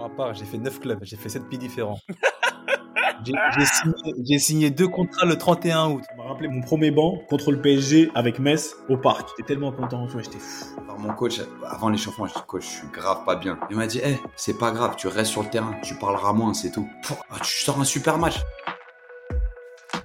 ma part, j'ai fait 9 clubs, j'ai fait 7 pays différents. J'ai signé, signé deux contrats le 31 août. Ça m'a rappelé mon premier banc contre le PSG avec Metz au parc. J'étais tellement content, tu vois, j'étais fou. Alors, mon coach, avant l'échauffement, je dis coach, je suis grave pas bien. Il m'a dit, eh, c'est pas grave, tu restes sur le terrain, tu parleras moins, c'est tout. Ah, tu sors un super match.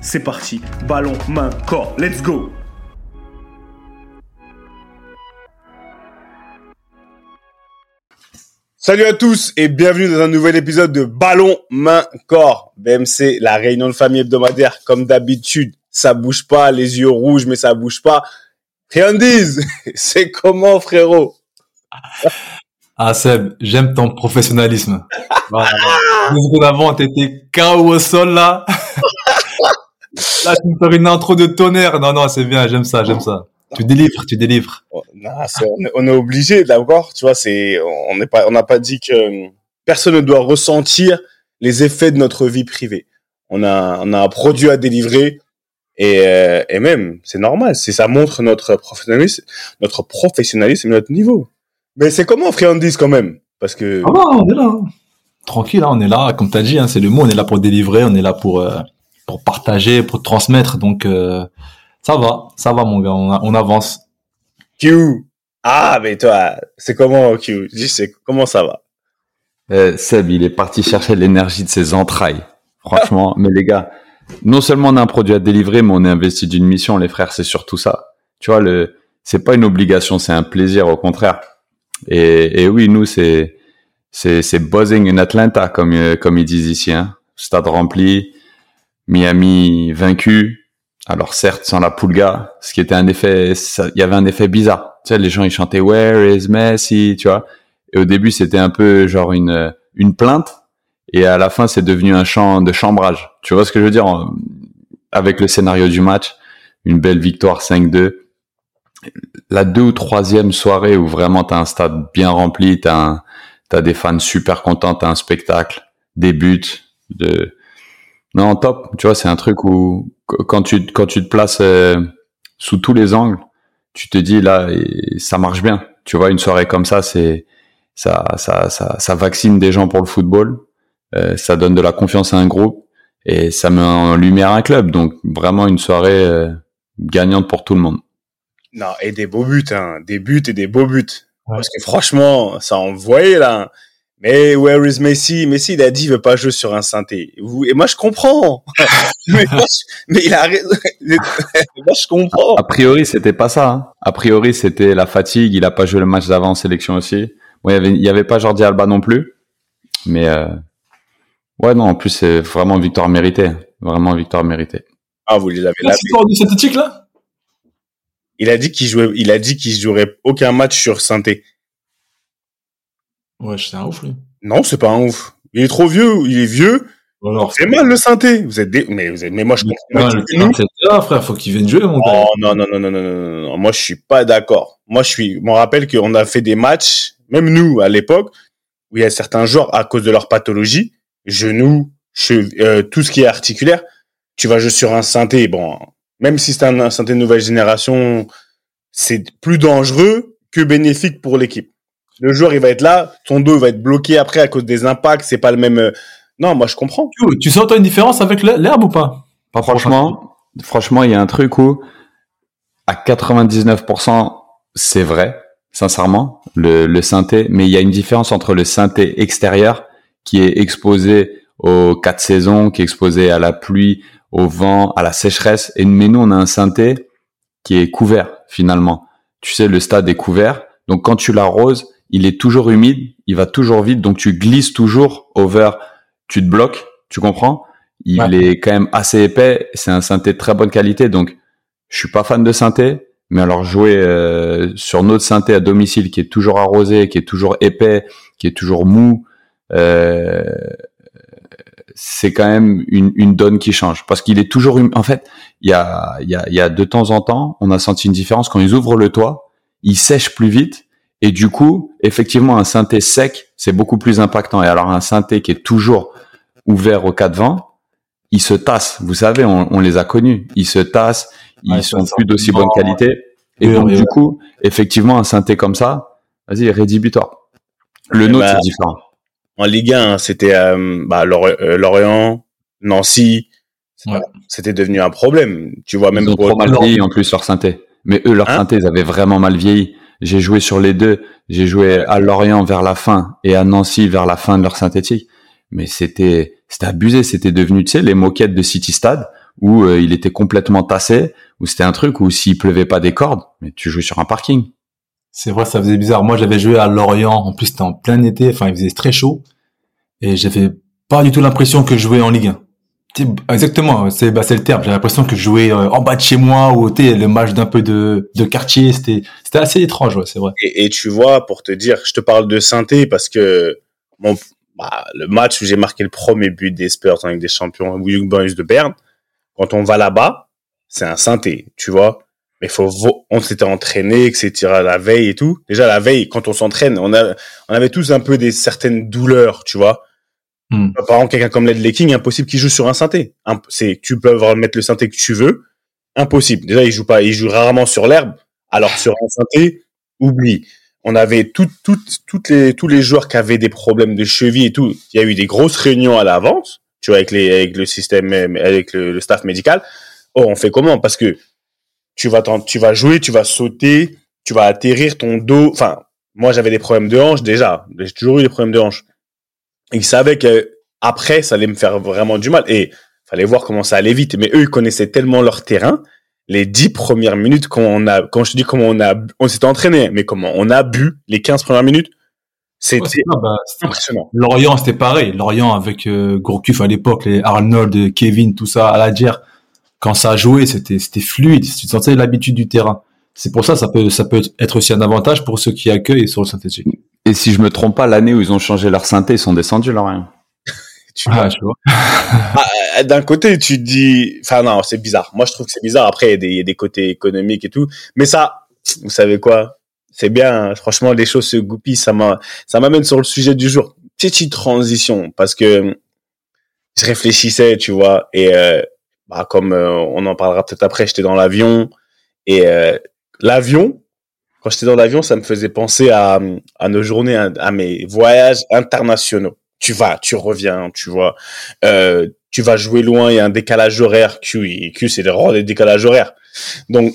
c'est parti. Ballon, main, corps. Let's go Salut à tous et bienvenue dans un nouvel épisode de Ballon, main, corps. BMC, la réunion de famille hebdomadaire. Comme d'habitude, ça bouge pas, les yeux rouges, mais ça bouge pas. Rien dise, c'est comment frérot? Ah Seb, j'aime ton professionnalisme. Voilà. Deux secondes avant, t'étais KO au sol là. là, tu me fais une intro de tonnerre. Non, non, c'est bien, j'aime ça, j'aime ça. Tu délivres, tu délivres. Oh, non, on, est, on est obligé, d'accord Tu vois, c'est, on n'est pas, on n'a pas dit que personne ne doit ressentir les effets de notre vie privée. On a, on a un produit à délivrer et, euh, et même, c'est normal. C'est ça montre notre professionnalisme, notre professionnalisme et notre niveau. Mais c'est comment friandise quand même Parce que Ah on est là. Tranquille, hein, on est là. Comme t'as dit, hein, c'est le mot. On est là pour délivrer, on est là pour euh, pour partager, pour transmettre. Donc euh, ça va, ça va, mon gars. On, on avance. Q. Ah, mais toi, c'est comment Q? Dis, c'est comment ça va? Euh, Seb, il est parti chercher l'énergie de ses entrailles. Franchement, mais les gars, non seulement on a un produit à délivrer, mais on est investi d'une mission, les frères, c'est surtout ça. Tu vois, le, c'est pas une obligation, c'est un plaisir, au contraire. Et, et oui, nous, c'est, c'est, c'est buzzing in Atlanta, comme, euh, comme ils disent ici, hein. Stade rempli, Miami vaincu. Alors certes, sans la Pulga, ce qui était un effet, il y avait un effet bizarre. Tu sais, les gens, ils chantaient Where is Messi, tu vois? Et au début, c'était un peu genre une, une plainte. Et à la fin, c'est devenu un chant de chambrage. Tu vois ce que je veux dire? Avec le scénario du match, une belle victoire 5-2. La deux ou troisième soirée où vraiment t'as un stade bien rempli, t'as t'as des fans super contents, t'as un spectacle, des buts, de, non, top. Tu vois, c'est un truc où, qu- quand tu, quand tu te places euh, sous tous les angles, tu te dis là, et ça marche bien. Tu vois, une soirée comme ça, c'est, ça, ça, ça, ça vaccine des gens pour le football. Euh, ça donne de la confiance à un groupe et ça met en lumière un club. Donc vraiment une soirée euh, gagnante pour tout le monde. Non, et des beaux buts, hein. Des buts et des beaux buts. Ouais. Parce que franchement, ça envoyait là. Mais where is Messi? Messi, il a dit, il veut pas jouer sur un synthé. Et moi, je comprends. mais, moi, je- mais il a raison. moi, je comprends. A priori, c'était pas ça. hein. A priori, c'était la fatigue. Il a pas joué le match d'avant en sélection aussi. Bon, il y avait, il y avait pas Jordi Alba non plus. Mais euh, ouais, non. En plus, c'est vraiment victoire méritée. Vraiment victoire méritée. Ah, vous les avez La lavé. histoire du synthétique là Il a dit qu'il jouait, il a dit qu'il jouerait aucun match sur synthé. Ouais, c'est un ouf, lui. Non, c'est pas un ouf. Il est trop vieux, il est vieux. C'est mal le synthé. Vous êtes des... mais, vous êtes... mais moi je comprends. Ouais, c'est frère, faut qu'il vienne jouer, oh, non, non, non, non, non, non, non, moi je suis pas d'accord. Moi je suis, je me rappelle qu'on a fait des matchs, même nous à l'époque, où il y a certains joueurs à cause de leur pathologie, genoux, che... euh, tout ce qui est articulaire, tu vas jouer sur un synthé. Bon, même si c'est un synthé de nouvelle génération, c'est plus dangereux que bénéfique pour l'équipe. Le joueur il va être là, ton dos va être bloqué après à cause des impacts, c'est pas le même euh, Non, moi je comprends. Tu, tu sens toi une différence avec l'he- l'herbe ou pas? Pas Franchement, franchement, il y a un truc où à 99% c'est vrai, sincèrement, le, le synthé, mais il y a une différence entre le synthé extérieur qui est exposé aux quatre saisons, qui est exposé à la pluie, au vent, à la sécheresse, et mais nous on a un synthé qui est couvert finalement. Tu sais, le stade est couvert, donc quand tu l'arroses, il est toujours humide, il va toujours vite, donc tu glisses toujours over, tu te bloques, tu comprends? Il est quand même assez épais, c'est un synthé de très bonne qualité, donc je suis pas fan de synthé, mais alors jouer euh, sur notre synthé à domicile qui est toujours arrosé, qui est toujours épais, qui est toujours mou, euh, c'est quand même une, une, donne qui change parce qu'il est toujours hum-, en fait il y a, y, a, il y a de temps en temps on a senti une différence quand ils ouvrent le toit il sèche plus vite et du coup effectivement un synthé sec c'est beaucoup plus impactant. Et alors un synthé qui est toujours ouvert au cas de vent ils se tassent. Vous savez on, on les a connus. Ils se tassent ils sont plus d'aussi bonne qualité. Et donc du coup effectivement un synthé comme ça vas-y rédhibitoire. Le eh nôtre bah, c'est différent. en Ligue 1, c'était euh, bah, euh, Lorient, Nancy. C'était devenu un problème. Tu vois, même ils ont trop mal vieilli en plus leur synthé. Mais eux, leur hein synthé, ils avaient vraiment mal vieilli. J'ai joué sur les deux. J'ai joué à Lorient vers la fin et à Nancy vers la fin de leur synthétique. Mais c'était c'était abusé. C'était devenu, tu sais, les moquettes de City Stade où euh, il était complètement tassé, où c'était un truc où s'il pleuvait pas des cordes, mais tu jouais sur un parking. C'est vrai, ça faisait bizarre. Moi, j'avais joué à Lorient. En plus, c'était en plein été. Enfin, il faisait très chaud. Et j'avais pas du tout l'impression que je jouais en Ligue 1. Exactement, c'est bah, le terme. J'avais l'impression que je jouais euh, en bas de chez moi ou le match d'un peu de, de quartier. C'était assez étrange, ouais, c'est vrai. Et, tu vois, pour te dire, je te parle de synthé parce que mon, bah, le match où j'ai marqué le premier but des Spurs avec des champions, Young Boys de Berne, quand on va là-bas, c'est un synthé, tu vois mais faut on s'était entraîné etc la veille et tout déjà la veille quand on s'entraîne on a on avait tous un peu des certaines douleurs tu vois hmm. par exemple quelqu'un comme Led King impossible qu'il joue sur un synthé c'est tu peux mettre le synthé que tu veux impossible déjà il joue pas il joue rarement sur l'herbe alors sur un synthé oublie on avait toutes toutes toutes les tous les joueurs qui avaient des problèmes de cheville et tout il y a eu des grosses réunions à l'avance tu vois avec les avec le système avec le, le staff médical oh on fait comment? Parce que tu vas tu vas jouer, tu vas sauter, tu vas atterrir ton dos. Enfin, moi j'avais des problèmes de hanche déjà. J'ai toujours eu des problèmes de hanche. Ils savaient que après ça allait me faire vraiment du mal et fallait voir comment ça allait vite. Mais eux ils connaissaient tellement leur terrain. Les dix premières minutes quand on a, quand je te dis comment on a, on s'était entraîné, mais comment on a bu les 15 premières minutes, c'était bah, impressionnant. Lorient, c'était pareil. Lorient avec euh, Gourcuff à l'époque, les Arnold, Kevin, tout ça à la dière quand ça a joué, c'était c'était fluide, tu sentais l'habitude du terrain. C'est pour ça ça peut ça peut être aussi un avantage pour ceux qui accueillent sur le synthétique. Et si je me trompe pas, l'année où ils ont changé leur synthé, ils sont descendus là rien. tu ah, vois. Ah, euh, d'un côté, tu te dis, enfin non, c'est bizarre. Moi, je trouve que c'est bizarre. Après, il y, a des, il y, a des, côtés économiques et tout, mais ça, vous savez quoi? C'est bien. Hein. Franchement, les choses se goupillent. Ça m'a, ça m'amène sur le sujet du jour. Petite transition parce que je réfléchissais, tu vois, et euh, bah, comme euh, on en parlera peut-être après, j'étais dans l'avion et euh, l'avion, quand j'étais dans l'avion, ça me faisait penser à, à nos journées, à, mes voyages internationaux. Tu vas, tu reviens, tu vois. Euh, tu vas jouer loin, il y a un décalage horaire. Q, Q c'est le des décalages horaires. Donc,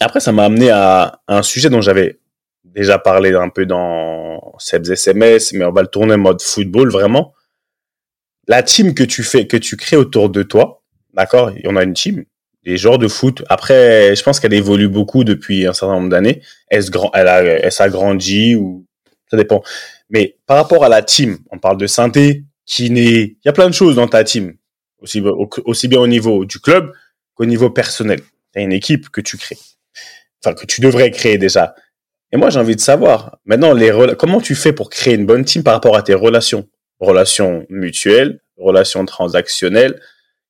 après, ça m'a amené à, un sujet dont j'avais déjà parlé un peu dans Seb's SMS, mais on va le tourner en mode football, vraiment. La team que tu fais, que tu crées autour de toi, D'accord? On a une team, des joueurs de foot. Après, je pense qu'elle évolue beaucoup depuis un certain nombre d'années. Elle, elle, a, s'agrandit ou ça dépend. Mais par rapport à la team, on parle de synthé, n'est, il y a plein de choses dans ta team, aussi, aussi bien au niveau du club qu'au niveau personnel. Tu as une équipe que tu crées, enfin que tu devrais créer déjà. Et moi, j'ai envie de savoir maintenant les comment tu fais pour créer une bonne team par rapport à tes relations, relations mutuelles, relations transactionnelles,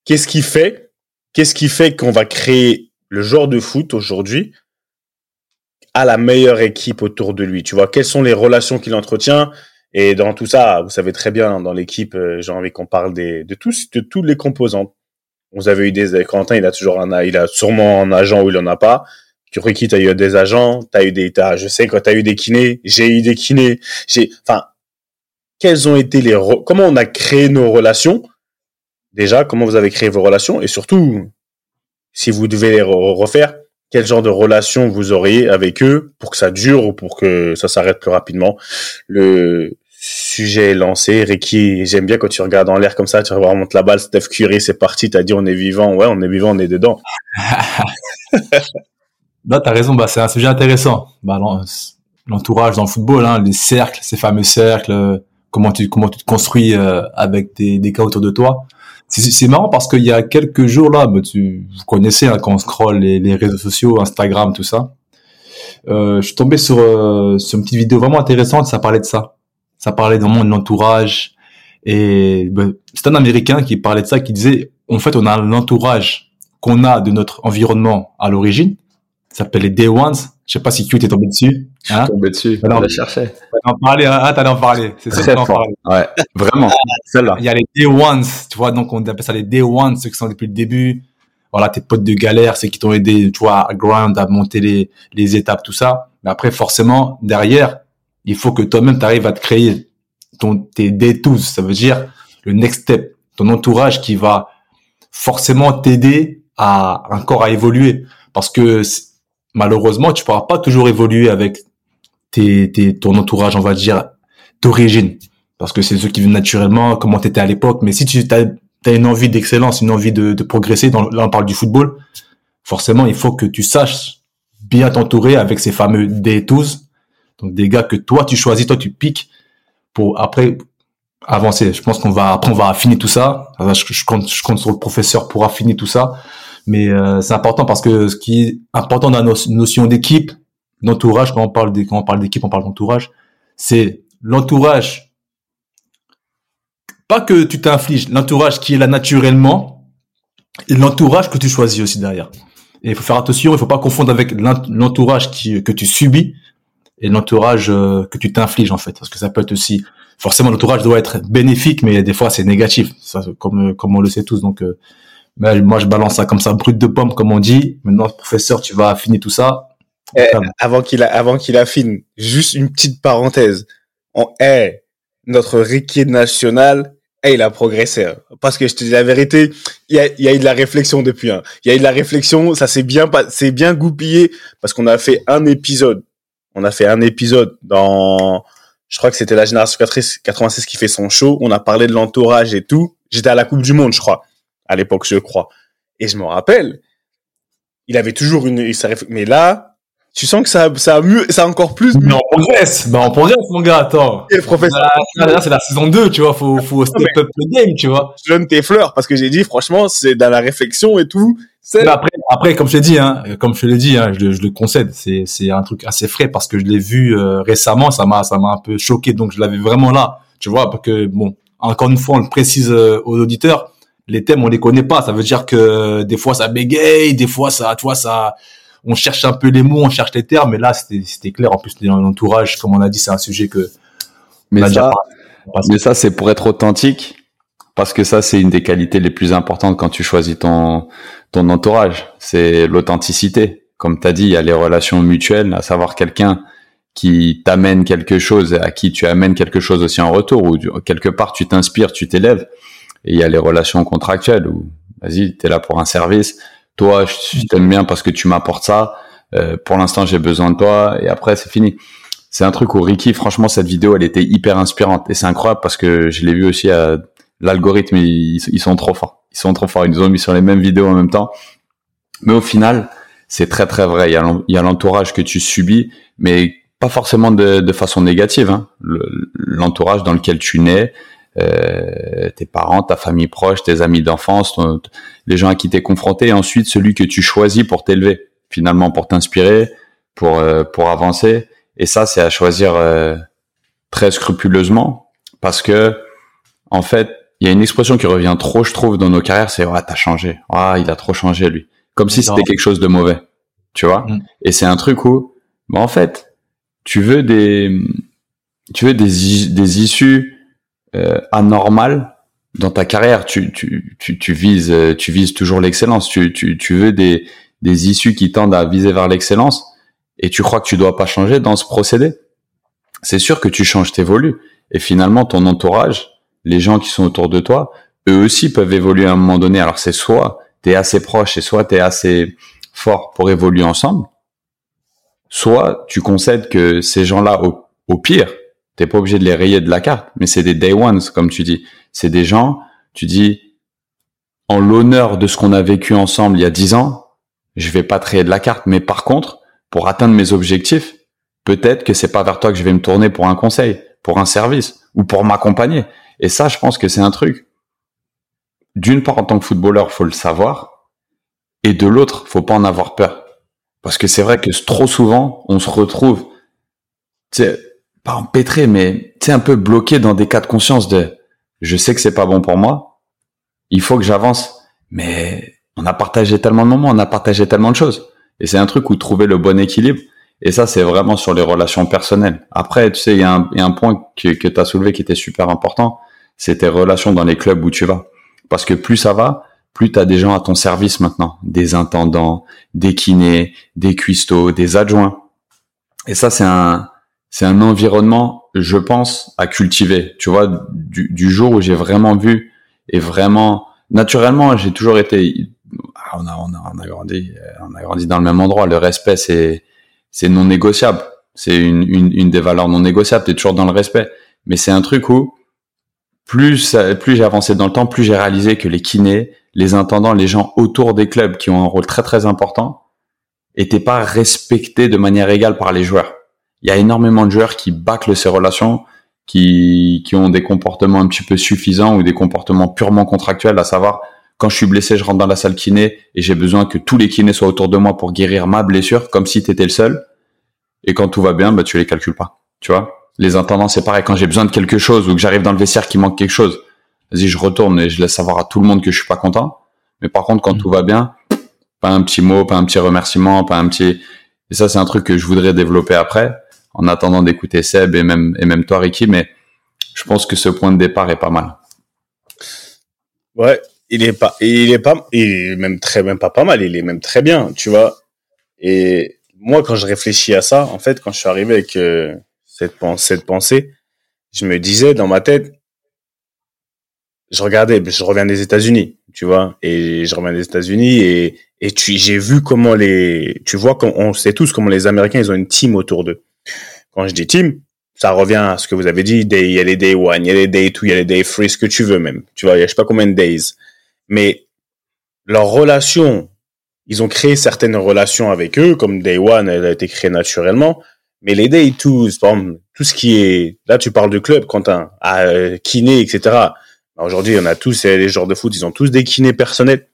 Qu'est-ce qui fait, qu'est-ce qui fait qu'on va créer le genre de foot aujourd'hui à la meilleure équipe autour de lui? Tu vois, quelles sont les relations qu'il entretient? Et dans tout ça, vous savez très bien, dans l'équipe, euh, j'ai envie qu'on parle des, de tous, de toutes les composantes. Vous avez eu des, Quentin, il a toujours un, il a sûrement un agent ou il en a pas. Ricky, t'as eu des agents, t'as eu des, t'as, je sais quand t'as eu des kinés, j'ai eu des kinés, j'ai, enfin, quelles ont été les, comment on a créé nos relations déjà, comment vous avez créé vos relations et surtout, si vous devez les refaire, quel genre de relation vous auriez avec eux pour que ça dure ou pour que ça s'arrête plus rapidement? Le sujet est lancé. Ricky, j'aime bien quand tu regardes en l'air comme ça, tu remontes la balle, Steph Curry, c'est parti, t'as dit on est vivant. Ouais, on est vivant, on est dedans. Là, t'as raison, bah, c'est un sujet intéressant. Bah, l'entourage dans le football, hein, les cercles, ces fameux cercles, comment tu comment tu te construis avec des, des cas autour de toi. C'est marrant parce qu'il y a quelques jours là, bah, tu vous connaissez hein, quand on scrolle les, les, réseaux sociaux, Instagram, tout ça. Euh, je suis tombé sur, sur une petite vidéo vraiment intéressante. Ça parlait de ça. Ça parlait vraiment de l'entourage. Et bah, c'est un Américain qui parlait de ça, qui disait en fait on a l'entourage qu'on a de notre environnement à l'origine. Ça s'appelle les Day Ones. Je sais pas si Q t'es tombé dessus. Je suis tombé dessus. Alors, je la cherchais. en parler, hein, t'allais en parler. C'est en fort. parler. Ouais, vraiment. Celle-là. Il y a les Day Ones, tu vois, donc on appelle ça les Day Ones, ceux qui sont depuis le début. Voilà, tes potes de galère, ceux qui t'ont aidé, tu vois, à grind, à monter les, les étapes, tout ça. Mais après, forcément, derrière, il faut que toi-même, tu arrives à te créer ton, tes Day Twos. Ça veut dire le next step. Ton entourage qui va forcément t'aider à, encore à évoluer. Parce que, malheureusement, tu pourras pas toujours évoluer avec tes, tes, ton entourage, on va dire, d'origine. Parce que c'est ceux qui viennent naturellement, comment tu étais à l'époque. Mais si tu as, une envie d'excellence, une envie de, progresser, dans, là on parle du football, forcément il faut que tu saches bien t'entourer avec ces fameux D12, donc des gars que toi tu choisis, toi tu piques pour après avancer. Je pense qu'on va on va affiner tout ça. Je, je compte sur le professeur pour affiner tout ça. Mais euh, c'est important parce que ce qui est important dans la no- notion d'équipe, d'entourage, quand on parle quand on parle d'équipe, on parle d'entourage, c'est l'entourage pas que tu t'infliges, l'entourage qui est là naturellement et l'entourage que tu choisis aussi derrière. Et il faut faire attention, il faut pas confondre avec l'ent- l'entourage que tu subis et l'entourage euh, que tu t'infliges en fait, parce que ça peut être aussi forcément l'entourage doit être bénéfique, mais des fois c'est négatif, ça comme comme on le sait tous. Donc euh, mais moi je balance ça comme ça brut de pomme comme on dit. Maintenant professeur, tu vas affiner tout ça. Eh, avant qu'il a- avant qu'il affine, juste une petite parenthèse. On est notre Ricky national. eh, il a progressé. hein. Parce que je te dis la vérité, il y a, y a eu de la réflexion depuis. Hein. Il y a eu de la réflexion, ça s'est bien, pas- c'est bien goupillé parce qu'on a fait un épisode. On a fait un épisode dans, je crois que c'était la génération 86 86 qui fait son show. On a parlé de l'entourage et tout. J'étais à la Coupe du Monde, je crois, à l'époque, je crois. Et je me rappelle, il avait toujours une, mais là, tu sens que ça, ça a mieux, ça a encore plus Mais on progresse, ben on progresse mon gars, attends. mieux, professeur. Là, là, c'est la saison 2, tu vois, faut faut step up le game, tu vois. Je donne tes fleurs parce que j'ai dit, franchement, c'est dans la réflexion et tout. Après, après, comme je t'ai dit, hein, comme je l'ai dit, hein, je, le- je le concède, c'est, c'est un truc assez frais parce que je l'ai vu euh, récemment, ça m'a, ça m'a un peu choqué, donc je l'avais vraiment là, tu vois, parce que bon, encore une fois, on le précise euh, aux auditeurs, les thèmes on les connaît pas, ça veut dire que des fois ça bégaye, des fois ça, tu vois, ça, on cherche un peu les mots, on cherche les termes, mais là c'était, clair. En plus, l'entourage, comme on a dit, c'est un sujet que Mais déjà ça, mais ça, c'est pour être authentique, parce que ça, c'est une des qualités les plus importantes quand tu choisis ton, ton entourage. C'est l'authenticité. Comme tu as dit, il y a les relations mutuelles, à savoir quelqu'un qui t'amène quelque chose, et à qui tu amènes quelque chose aussi en retour, ou quelque part tu t'inspires, tu t'élèves. Et il y a les relations contractuelles, où, vas-y, t'es là pour un service. Toi, je t'aime bien parce que tu m'apportes ça. Euh, pour l'instant, j'ai besoin de toi, et après, c'est fini c'est un truc où Ricky, franchement, cette vidéo, elle était hyper inspirante. Et c'est incroyable parce que je l'ai vu aussi à l'algorithme, ils, ils sont trop forts. Ils sont trop forts. Ils nous ont mis sur les mêmes vidéos en même temps. Mais au final, c'est très très vrai. Il y a l'entourage que tu subis, mais pas forcément de, de façon négative. Hein. Le- L'entourage dans lequel tu nais, euh, tes parents, ta famille proche, tes amis d'enfance, les gens à qui t'es confronté, et ensuite celui que tu choisis pour t'élever, finalement pour t'inspirer, pour euh, pour avancer. Et ça, c'est à choisir euh, très scrupuleusement parce que, en fait, il y a une expression qui revient trop, je trouve, dans nos carrières, c'est ah t'as changé, ah il a trop changé lui, comme si c'était quelque chose de mauvais, tu vois? Mm. Et c'est un truc où, bah, en fait, tu veux des, tu veux des des issues euh, anormales dans ta carrière. Tu tu tu, tu vises euh, tu vises toujours l'excellence. Tu tu tu veux des des issues qui tendent à viser vers l'excellence et tu crois que tu dois pas changer dans ce procédé, c'est sûr que tu changes, t'évolues. Et finalement, ton entourage, les gens qui sont autour de toi, eux aussi peuvent évoluer à un moment donné. Alors c'est soit t'es assez proche et soit t'es assez fort pour évoluer ensemble, soit tu concèdes que ces gens-là, au, au pire, t'es pas obligé de les rayer de la carte, mais c'est des day ones, comme tu dis. C'est des gens, tu dis, en l'honneur de ce qu'on a vécu ensemble il y a dix ans, je vais pas te rayer de la carte, mais par contre, pour atteindre mes objectifs, peut-être que c'est pas vers toi que je vais me tourner pour un conseil, pour un service ou pour m'accompagner. Et ça, je pense que c'est un truc. D'une part, en tant que footballeur, faut le savoir, et de l'autre, faut pas en avoir peur, parce que c'est vrai que trop souvent, on se retrouve, tu sais, pas empêtré, mais tu sais, un peu bloqué dans des cas de conscience de, je sais que c'est pas bon pour moi, il faut que j'avance, mais on a partagé tellement de moments, on a partagé tellement de choses. Et c'est un truc où trouver le bon équilibre. Et ça, c'est vraiment sur les relations personnelles. Après, tu sais, il y, a un point que, que tu as soulevé qui était super important, c'est tes relations dans les clubs où tu vas. Parce que plus ça va, plus tu as des gens à ton service maintenant. Des intendants, des kinés, des cuistots, des adjoints. Et ça, c'est un, c'est un environnement, je pense, à cultiver. Tu vois, du, du jour où j'ai vraiment vu et vraiment, naturellement, j'ai toujours été, ah, on a, on a, on a grandi, on a grandi dans le même endroit. Le respect, c'est, c'est non négociable. C'est une, une, une, des valeurs non négociables. T'es toujours dans le respect. Mais c'est un truc où plus plus j'ai avancé dans le temps, plus j'ai réalisé que les kinés, les intendants, les gens autour des clubs qui ont un rôle très très important, étaient pas respectés de manière égale par les joueurs. Il y a énormément de joueurs qui bâclent ces relations, qui, qui ont des comportements un petit peu suffisants ou des comportements purement contractuels, à savoir quand je suis blessé, je rentre dans la salle kiné et j'ai besoin que tous les kinés soient autour de moi pour guérir ma blessure, comme si tu étais le seul. Et quand tout va bien, bah, tu les calcules pas. Tu vois Les intendants, c'est pareil. Quand j'ai besoin de quelque chose ou que j'arrive dans le vestiaire qui manque quelque chose, vas-y, je retourne et je laisse savoir à tout le monde que je suis pas content. Mais par contre, quand mm. tout va bien, pas un petit mot, pas un petit remerciement, pas un petit... Et ça, c'est un truc que je voudrais développer après, en attendant d'écouter Seb et même, et même toi, Ricky. Mais je pense que ce point de départ est pas mal. Ouais, il est pas, il est pas, il est même très, même pas pas mal, il est même très bien, tu vois. Et moi, quand je réfléchis à ça, en fait, quand je suis arrivé avec euh, cette, pensée, je me disais dans ma tête, je regardais, je reviens des États-Unis, tu vois, et je reviens des États-Unis et et tu, j'ai vu comment les, tu vois, on sait tous comment les Américains ils ont une team autour d'eux. Quand je dis team, ça revient à ce que vous avez dit, il y a les day one, il y a les day two, il y a les day three, ce que tu veux même, tu vois, il y a je sais pas combien de days mais leur relation, ils ont créé certaines relations avec eux, comme Day One, elle a été créée naturellement, mais les Day Two, tout ce qui est, là tu parles de club, Quentin, à euh, kiné, etc. Bah, aujourd'hui, on a tous, les joueurs de foot, ils ont tous des kinés personnels.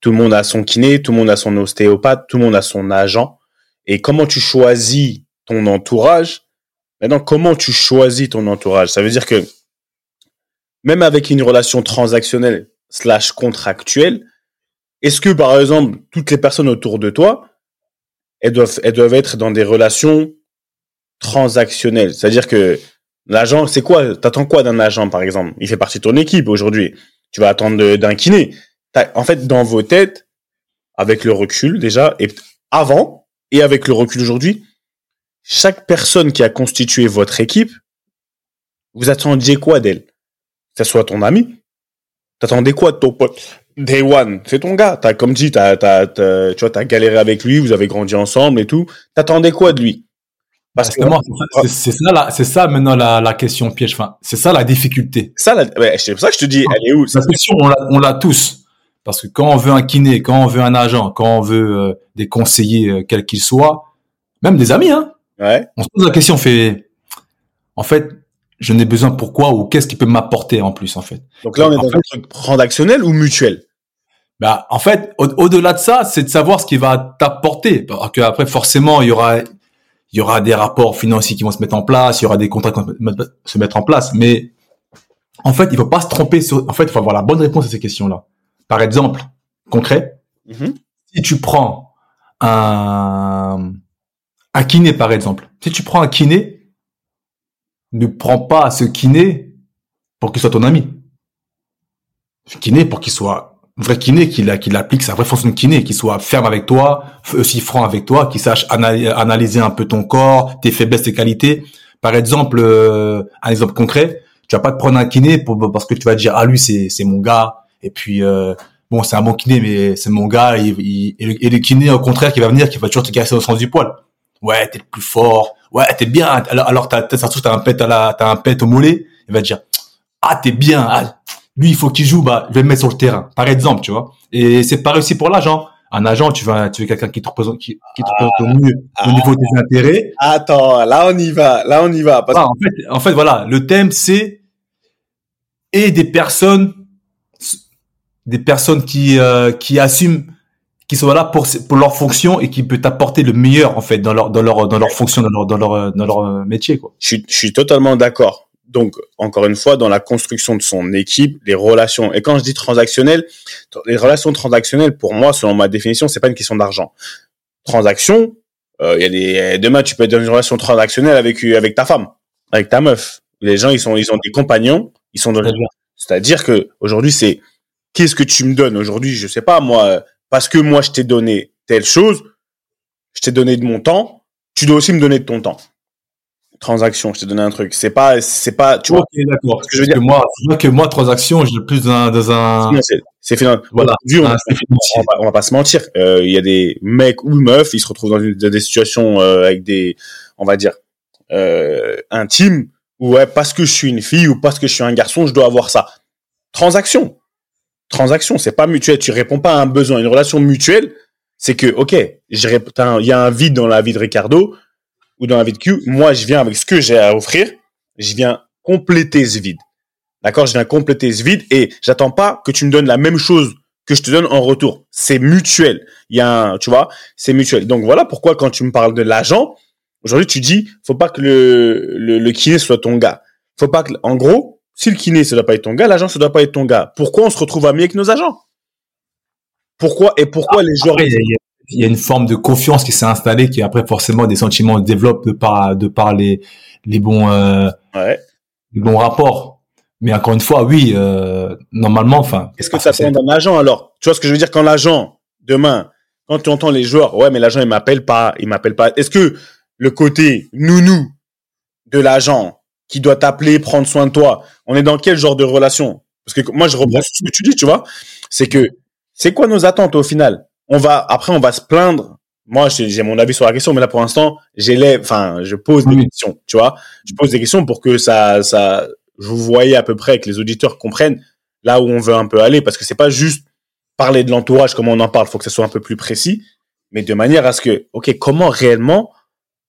Tout le monde a son kiné, tout le monde a son ostéopathe, tout le monde a son agent. Et comment tu choisis ton entourage. Maintenant, comment tu choisis ton entourage? Ça veut dire que même avec une relation transactionnelle, slash contractuel, est-ce que par exemple toutes les personnes autour de toi, elles doivent, elles doivent être dans des relations transactionnelles, c'est-à-dire que l'agent, c'est quoi? T'attends quoi d'un agent par exemple? Il fait partie de ton équipe aujourd'hui. Tu vas attendre d'un kiné. En fait, dans vos têtes, avec le recul déjà, et avant et avec le recul aujourd'hui, chaque personne qui a constitué votre équipe, vous attendiez quoi d'elle? Que ce soit ton ami, T'attendais quoi de ton pote? Day One, c'est ton gars. T'as comme dit, t'as, t'as, t'as, tu vois, t'as galéré avec lui, vous avez grandi ensemble et tout. T'attendais quoi de lui? Parce que c'est, ça, c'est ça maintenant la, la question piège. Enfin, c'est ça la difficulté. Ça, la, ouais, c'est pour ça que je te dis, elle est où? La question, on l'a, on l'a tous. Parce que quand on veut un kiné, quand on veut un agent, quand on veut euh, des conseillers, euh, quels qu'ils soient, même des amis, hein. Ouais. On se pose la question, on fait, en fait, je n'ai besoin pourquoi ou qu'est-ce qui peut m'apporter en plus en fait. Donc là on est dans un truc transactionnel ou mutuel? Bah en fait au-delà de ça c'est de savoir ce qui va t'apporter. Parce que après forcément il y aura il y aura des rapports financiers qui vont se mettre en place, il y aura des contrats qui vont se mettre en place, mais en fait il faut pas se tromper sur. En fait il faut avoir la bonne réponse à ces questions-là. Par exemple concret, mm-hmm. si tu prends un un kiné par exemple, si tu prends un kiné ne prends pas ce kiné pour qu'il soit ton ami. Ce kiné pour qu'il soit un vrai kiné, qu'il qu'il applique sa vraie fonction de kiné, qu'il soit ferme avec toi, aussi franc avec toi, qu'il sache analyser un peu ton corps, tes faiblesses, tes qualités. Par exemple, euh, un exemple concret, tu vas pas te prendre un kiné pour, parce que tu vas dire ah lui c'est c'est mon gars et puis euh, bon c'est un bon kiné mais c'est mon gars et, et, le kiné au contraire qui va venir qui va toujours te casser au sens du poil. Ouais t'es le plus fort, ouais, t'es bien. Alors, alors t'as, ça t'as un pet à la, t'as un pet au mollet. Il va te dire, ah, t'es bien. Ah, lui, il faut qu'il joue, bah, je vais le mettre sur le terrain. Par exemple, tu vois. Et c'est pareil aussi pour l'agent. Un agent, tu veux, tu veux quelqu'un qui te représente, qui, qui te représente au mieux au niveau des intérêts. Attends, là on y va, là on y va. Parce Ah, en fait, en fait, voilà, le thème c'est et des personnes, des personnes qui euh, qui assument, qui sont là pour pour leur fonction et qui peut t'apporter le meilleur en fait dans leur dans leur dans leur fonction, dans leur dans leur dans leur euh, métier quoi. je suis, je suis totalement d'accord. Donc, encore une fois, dans la construction de son équipe, les relations. Et quand je dis transactionnel, les relations transactionnelles, pour moi, selon ma définition, c'est pas une question d'argent. Transaction, euh, il y a des, demain, tu peux être dans une relation transactionnelle avec, avec ta femme, avec ta meuf. Les gens, ils sont, ils ont des compagnons, ils sont dans C'est-à-dire C'est-à-dire que aujourd'hui, c'est qu'est-ce que tu me donnes? Aujourd'hui Je sais pas moi, euh, parce que moi je t'ai donné telle chose, je t'ai donné de mon temps, tu dois aussi me donner de ton temps. Transaction, je t'ai donné un truc. C'est pas, c'est pas, tu vois. Ok, d'accord. ce que je veux Parce que moi, vrai que moi, transaction, je l'ai plus dans un, dans un, c'est- finalement. Voilà. Vu, on, financier. va, on va pas se mentir. euh, Il y a des mecs ou meufs, ils se retrouvent dans, une- dans des situations euh, avec des, on va dire, euh, intimes. Où, ouais, parce que je suis une fille ou parce que je suis un garçon, je dois avoir ça. Transaction. Transaction, c'est pas mutuel. Tu réponds pas à un besoin. Une relation mutuelle, c'est que, ok, il y a un vide dans la vie de Ricardo ou dans la vie de Q. Moi, je viens avec ce que j'ai à offrir. Je viens compléter ce vide. D'accord? Je viens compléter ce vide et j'attends pas que tu me donnes la même chose que je te donne en retour. C'est mutuel. Il y a un, tu vois, c'est mutuel. Donc voilà pourquoi quand tu me parles de l'agent, aujourd'hui tu dis, faut pas que le, le, le kiné soit ton gars. Faut pas que, en gros, si le kiné ça doit pas être ton gars, l'agent ça doit pas être ton gars. Pourquoi on se retrouve amis avec nos agents? Pourquoi et pourquoi les joueurs Après, il y, a- une forme de confiance qui s'est installée, qui après forcément des sentiments se développent de par de par les les bons euh, Ouais. les bons rapports. Mais encore une fois, oui, euh, normalement, enfin. Qu'est-ce que ça prend d'un agent alors? Tu vois ce que je veux dire? Quand l'agent demain, quand tu entends les joueurs, ouais mais l'agent il m'appelle pas, il m'appelle pas. Est-ce que le côté nounou de l'agent qui doit t'appeler, prendre soin de toi, on est dans quel genre de relation? Parce que moi je reprends ce que tu dis, tu vois, c'est que c'est quoi nos attentes au final? On va après on va se plaindre. Moi j'ai mon avis sur la question, mais là pour l'instant j'élève, enfin je pose des Oui. questions, tu vois. Je pose des questions pour que ça ça je vous voyez à peu près que les auditeurs comprennent là où on veut un peu aller. Parce que c'est pas juste parler de l'entourage comme on en parle, faut que ça soit un peu plus précis, mais de manière à ce que, ok, comment réellement,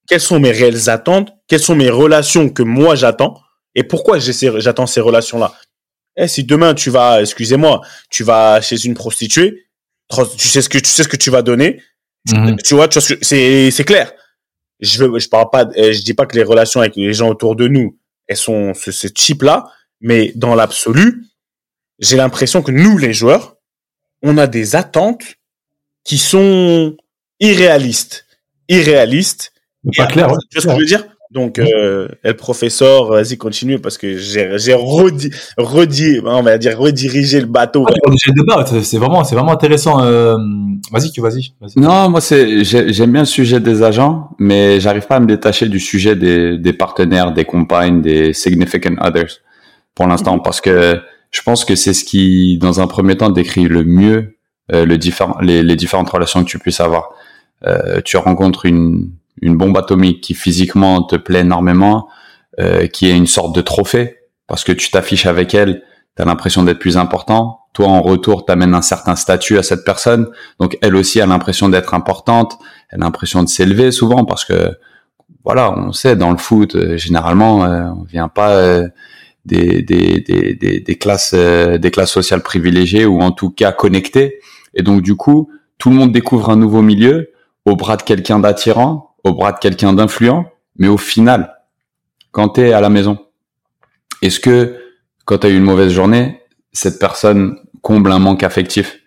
quelles sont mes réelles attentes, quelles sont mes relations que moi j'attends et pourquoi j'attends ces relations-là. Eh, si demain tu vas, excusez-moi, tu vas chez une prostituée, tu sais ce que tu sais ce que tu vas donner, Mhm. tu vois, tu vois c'est c'est clair. Je veux, je parle pas, euh, je dis pas que les relations avec les gens autour de nous, elles sont ce, ce type-là, mais dans l'absolu, j'ai l'impression que nous, les joueurs, on a des attentes qui sont irréalistes, irréalistes. Pas clair, ouais. Tu vois ce que je veux dire? Donc, euh, le professeur, vas-y, continue parce que j'ai j'ai redi, redi, on va dire redirigé le bateau. Ah, c'est- vraiment, c'est vraiment intéressant. Euh, vas-y, que vas-y. vas-y. Non, moi c'est j'ai- j'aime bien le sujet des agents, mais j'arrive pas à me détacher du sujet des, des partenaires, des compagnes, des significant others pour l'instant parce que je pense que c'est ce qui, dans un premier temps, décrit le mieux euh, le différent, les, les différentes relations que tu puisses avoir. Euh, tu rencontres une une bombe atomique qui physiquement te plaît énormément, euh, qui est une sorte de trophée parce que tu t'affiches avec elle, tu as l'impression d'être plus important. Toi, en retour, t'amènes un certain statut à cette personne. Donc, elle aussi a l'impression d'être importante. Elle a l'impression de s'élever souvent parce que, voilà, on sait, dans le foot, euh, généralement, euh, on vient pas euh, des, des, des, des, des classes, euh, des classes sociales privilégiées ou en tout cas connectées. Et donc, du coup, tout le monde découvre un nouveau milieu au bras de quelqu'un d'attirant, au bras de quelqu'un d'influent. Mais au final, quand tu es à la maison, est-ce que quand tu as eu une mauvaise journée, cette personne comble un manque affectif?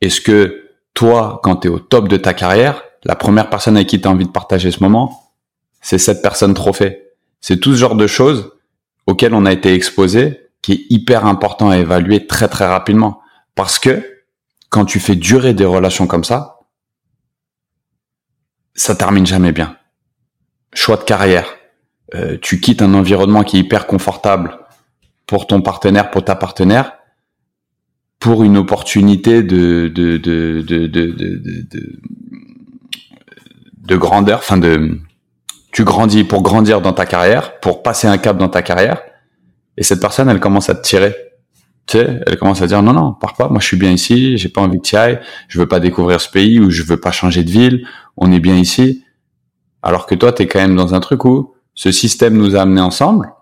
Est-ce que toi, quand tu es au top de ta carrière, la première personne avec qui tu as envie de partager ce moment, c'est cette personne trophée? C'est tout ce genre de choses auxquelles on a été exposé qui est hyper important à évaluer très très rapidement. Parce que quand tu fais durer des relations comme ça, ça termine jamais bien. Choix de carrière. Euh, tu quittes un environnement qui est hyper confortable pour ton partenaire, pour ta partenaire, pour une opportunité de de de de de de, de, de, de grandeur, enfin de tu grandis pour grandir dans ta carrière, pour passer un cap dans ta carrière, et cette personne elle commence à te tirer Tu sais, elle commence à dire non, non, pars pas. Moi, je suis bien ici. J'ai pas envie que tu ailles. Je veux pas découvrir ce pays ou je veux pas changer de ville. On est bien ici. Alors que toi, t'es quand même dans un truc où ce système nous a amenés ensemble.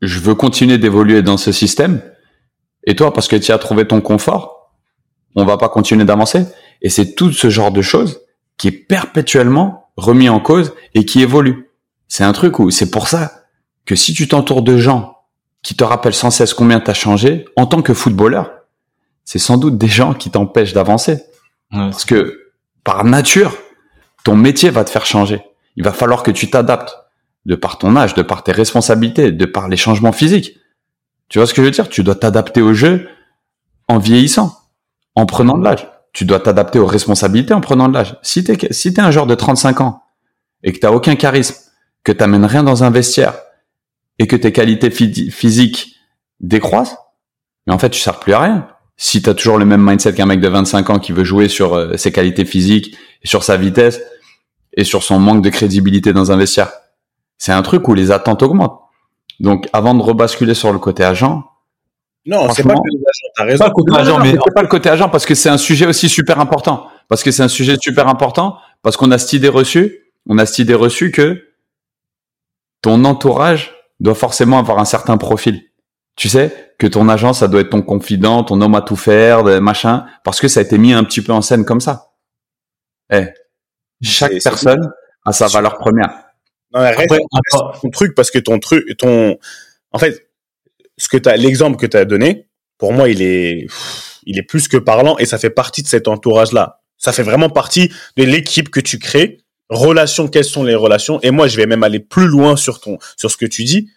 Je veux continuer d'évoluer dans ce système. Et toi, parce que tu as trouvé ton confort, on va pas continuer d'avancer. Et c'est tout ce genre de choses qui est perpétuellement remis en cause et qui évolue. C'est un truc où c'est pour ça que si tu t'entoures de gens qui te rappellent sans cesse combien tu as changé en tant que footballeur, c'est sans doute des gens qui t'empêchent d'avancer. Parce que par nature, ton métier va te faire changer. Il va falloir que tu t'adaptes de par ton âge, de par tes responsabilités, de par les changements physiques. Tu vois ce que je veux dire? Tu dois t'adapter au jeu en vieillissant, en prenant de l'âge. Tu dois t'adapter aux responsabilités en prenant de l'âge. Si t'es si t'es un joueur de 35 ans et que t'as aucun charisme, que t'amènes rien dans un vestiaire et que tes qualités physiques décroissent, mais en fait tu sers plus à rien. Si t'as toujours le même mindset qu'un mec de 25 ans qui veut jouer sur euh, ses qualités physiques et sur sa vitesse et sur son manque de crédibilité dans un vestiaire, c'est un truc où les attentes augmentent. Donc, avant de rebasculer sur le côté agent, non, c'est pas le côté agent, t'as raison. Pas le côté agent, mais c'est pas le côté agent parce que c'est un sujet aussi super important. Parce que c'est un sujet super important parce qu'on a cette idée reçue, on a cette idée reçue que ton entourage doit forcément avoir un certain profil. Tu sais que ton agent, ça doit être ton confident, ton homme à tout faire, machin, parce que ça a été mis un petit peu en scène comme ça. Eh, chaque personne a sa valeur première. Non, reste, ton truc parce que ton truc, ton, en fait, ce que t'as, l'exemple que tu as donné, pour moi, il est, il est plus que parlant et ça fait partie de cet entourage-là. Ça fait vraiment partie de l'équipe que tu crées. Relations, quelles sont les relations? Et moi, je vais même aller plus loin sur ton, sur ce que tu dis.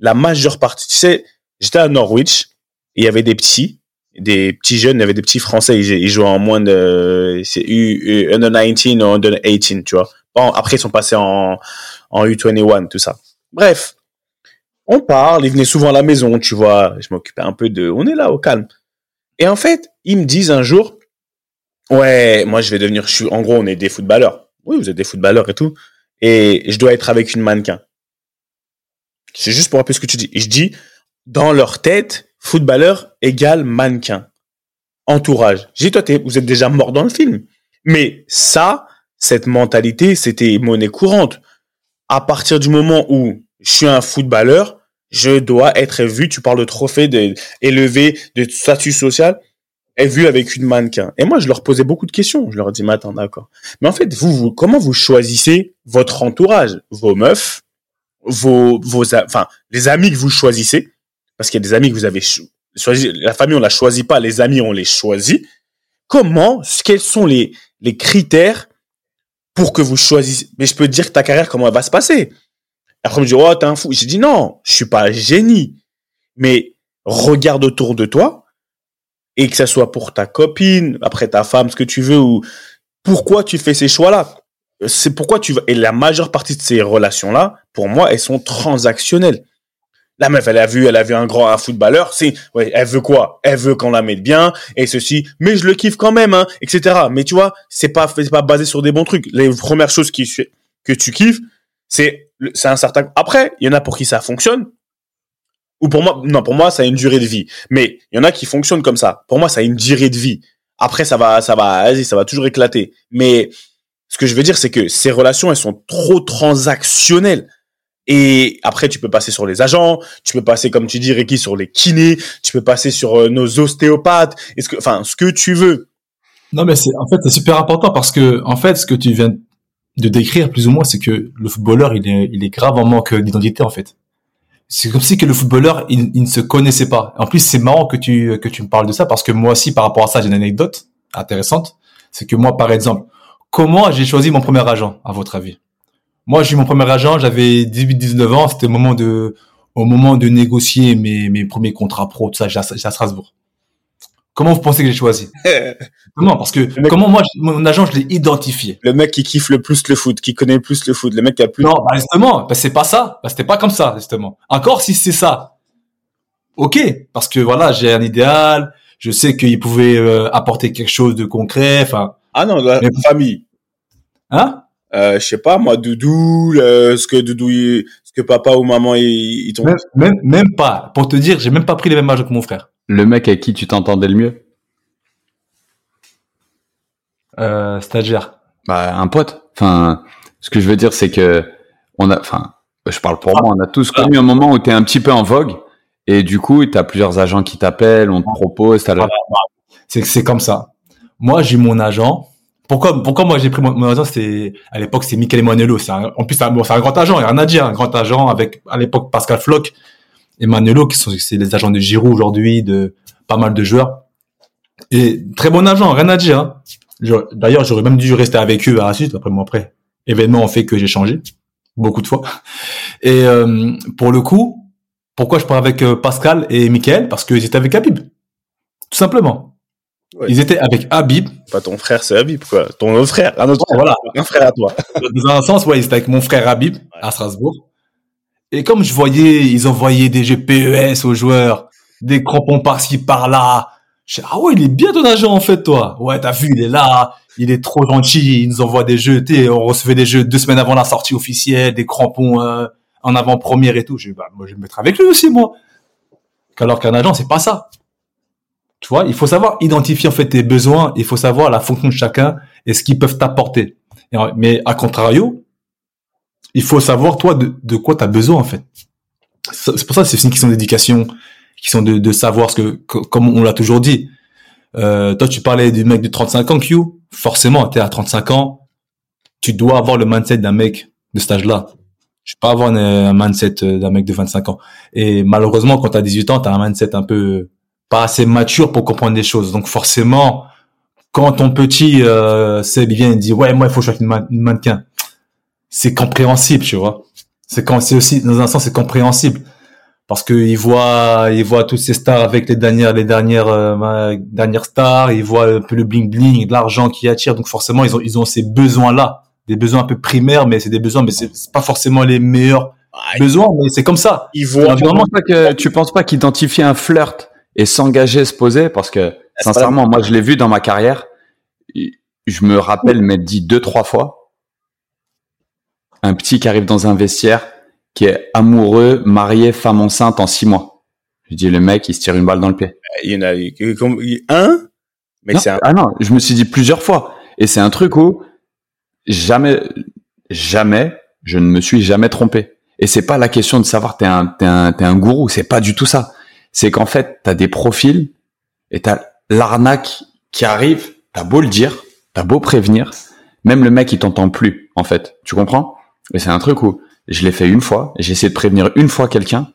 La majeure partie, tu sais, j'étais à Norwich, il y avait des petits, des petits jeunes, il y avait des petits Français, ils, jouaient en moins de, c'est U, under 19 ou under 18, tu vois. Bon, après, ils sont passés en, en U21, tout ça. Bref. On parle, ils venaient souvent à la maison, tu vois. Je m'occupais un peu de, on est là, au calme. Et en fait, ils me disent un jour, ouais, moi, je vais devenir, je suis, en gros, on est des footballeurs. Oui, vous êtes des footballeurs et tout. Et je dois être avec une mannequin. C'est juste pour rappeler ce que tu dis. Et je dis, dans leur tête, footballeur égale mannequin. Entourage. J'ai toi, vous êtes déjà mort dans le film. Mais ça, cette mentalité, c'était monnaie courante. À partir du moment où je suis un footballeur, je dois être vu, tu parles de trophée, de élevé, de statut social, est vu avec une mannequin. Et moi, je leur posais beaucoup de questions. Je leur dis, mais attends, d'accord. Mais en fait, vous, comment vous choisissez votre entourage? Vos meufs, vos, vos, enfin, les amis que vous choisissez, parce qu'il y a des amis que vous avez choisi, la famille on la choisit pas, les amis on les choisit. Comment, quels sont les, critères pour que vous choisissiez, mais je peux te dire que ta carrière, comment elle va se passer? Après, on me dit, oh, t'es un fou. J'ai dit, non, je suis pas un génie. Mais regarde autour de toi, et que ça soit pour ta copine, après ta femme, ce que tu veux, ou pourquoi tu fais ces choix-là? C'est pourquoi tu vas. Et la majeure partie de ces relations-là, pour moi, elles sont transactionnelles. La meuf, elle a vu, elle a vu un grand un footballeur. C'est, ouais, elle veut quoi? Elle veut qu'on la mette bien et ceci. Mais je le kiffe quand même, hein, etc. Mais tu vois, c'est pas, c'est pas basé sur des bons trucs. Les premières choses qui que tu kiffes, c'est, c'est un certain. Après, il y en a pour qui ça fonctionne. Ou pour moi, non, pour moi, ça a une durée de vie. Mais il y en a qui fonctionnent comme ça. Pour moi, ça a une durée de vie. Après, ça va, ça va, vas-y, ça va toujours éclater. Mais ce que je veux dire, c'est que ces relations, elles sont trop transactionnelles. Et après, tu peux passer sur les agents, tu peux passer, comme tu dis, Ricky, sur les kinés, tu peux passer sur euh, nos ostéopathes, est-ce que, enfin, ce que tu veux. Non, mais c'est, en fait, c'est super important parce que, en fait, ce que tu viens de décrire, plus ou moins, c'est que le footballeur, il est, il est grave en manque d'identité, en fait. C'est comme si que le footballeur, il, il, ne se connaissait pas. En plus, c'est marrant que tu, que tu me parles de ça parce que moi aussi, par rapport à ça, j'ai une anecdote intéressante. C'est que moi, par exemple, Comment j'ai choisi mon premier agent, à votre avis? Moi, j'ai eu mon premier agent, j'avais 18-19 ans, c'était au moment de, au moment de négocier mes, mes premiers contrats pro, tout ça, j'ai à Strasbourg. Comment vous pensez que j'ai choisi Comment Parce que comment moi, mon agent, je l'ai identifié. Le mec qui kiffe le plus le foot, qui connaît le plus le foot, le mec qui a plus. Non, bah justement, bah c'est pas ça. Bah c'était pas comme ça justement. Encore si c'est ça, ok, parce que voilà, j'ai un idéal. Je sais qu'il pouvait euh, apporter quelque chose de concret. Enfin, ah non, la famille. Hein? Euh, je sais pas moi, Doudou, le- ce que Doudou, il- ce que papa ou maman ils, ils t'ont. Même, même, même pas. Pour te dire, j'ai même pas pris les mêmes âges que mon frère. Le mec avec qui tu t'entendais le mieux? Euh, stagiaire. Bah, un pote. Enfin, ce que je veux dire, c'est que on a, enfin, je parle pour moi, on a tous connu un moment où t'es un petit peu en vogue et du coup, t'as plusieurs agents qui t'appellent, on te propose, t'as la- C'est c'est comme ça. Moi, j'ai mon agent. Pourquoi, pourquoi moi j'ai pris mon, mon agent C'est à l'époque c'est Michele Emanuelo. C'est en plus c'est un, grand agent. Il a rien à dire. Un grand agent avec à l'époque Pascal Floch et Emanuelo qui sont c'est les agents de Giroud aujourd'hui, de pas mal de joueurs. Et très bon agent, rien à dire. hein. D'ailleurs, j'aurais même dû rester avec eux à la suite. Après moi après, événement ont fait que j'ai changé beaucoup de fois. Et euh, pour le coup, pourquoi je parle avec euh, Pascal et Michael? Parce qu'ils étaient avec Habib, tout simplement. Ouais. Ils étaient avec Habib. Pas ton frère, c'est Habib quoi. Ton autre frère, un autre frère, Voilà. un frère à toi. Dans un sens, ouais, ils étaient avec mon frère Habib à Strasbourg. Et comme je voyais, ils envoyaient des jeux PES aux joueurs, des crampons par-ci par-là. Je dis, ah ouais, il est bien ton agent en fait, toi. Ouais, t'as vu, il est là, il est trop gentil, il nous envoie des jeux. Tu sais, on recevait des jeux deux semaines avant la sortie officielle, des crampons euh, en avant-première et tout. Je dis, bah, moi, je vais me mettre avec lui aussi, moi. Alors qu'un agent, c'est pas ça. Tu vois, il faut savoir identifier en fait tes besoins, il faut savoir la fonction de chacun et ce qu'ils peuvent t'apporter. Mais à contrario, il faut savoir toi de, de quoi tu as besoin en fait. C'est pour ça que c'est une question d'éducation, qui sont de, de savoir ce que, co- comme on l'a toujours dit. Euh, toi, tu parlais du mec de 35 ans, Q. Forcément, tu es à 35 ans, tu dois avoir le mindset d'un mec de cet âge-là. Je peux pas avoir un, un mindset euh, d'un mec de 25 ans. Et malheureusement, quand tu as 18 ans, tu as un mindset un peu pas assez mature pour comprendre les choses. Donc forcément, quand ton petit euh, Seb il vient et dit ouais moi il faut que je sois une, une mannequin, c'est compréhensible, tu vois. C'est quand c'est aussi dans un sens c'est compréhensible parce que il voit il voit toutes ces stars avec les dernières les dernières euh, dernières stars, il voit un peu le bling bling, l'argent qui attire. Donc forcément ils ont ils ont ces besoins là, des besoins un peu primaires, mais c'est des besoins mais c'est pas forcément les meilleurs Ah, besoins, mais c'est comme ça. ils voient. Tu penses pas que tu penses pas qu'identifier un flirt et s'engager, se poser, parce que pas sincèrement, moi je l'ai vu dans ma carrière. Je me rappelle m'être dit deux trois fois un petit qui arrive dans un vestiaire qui est amoureux, marié, femme enceinte en six mois. Je dis le mec il se tire une balle dans le pied. Il y en a eu- comme- un, mais Non, un. Ah non, je me suis dit plusieurs fois. Et c'est un truc où jamais, jamais, je ne me suis jamais trompé. Et c'est pas la question de savoir t'es un, t'es un, t'es un gourou. C'est pas du tout ça. C'est qu'en fait, t'as des profils et t'as l'arnaque qui arrive. T'as beau le dire, t'as beau prévenir, même le mec il t'entend plus. En fait, tu comprends? Et c'est un truc où je l'ai fait une fois. J'ai essayé de prévenir une fois quelqu'un.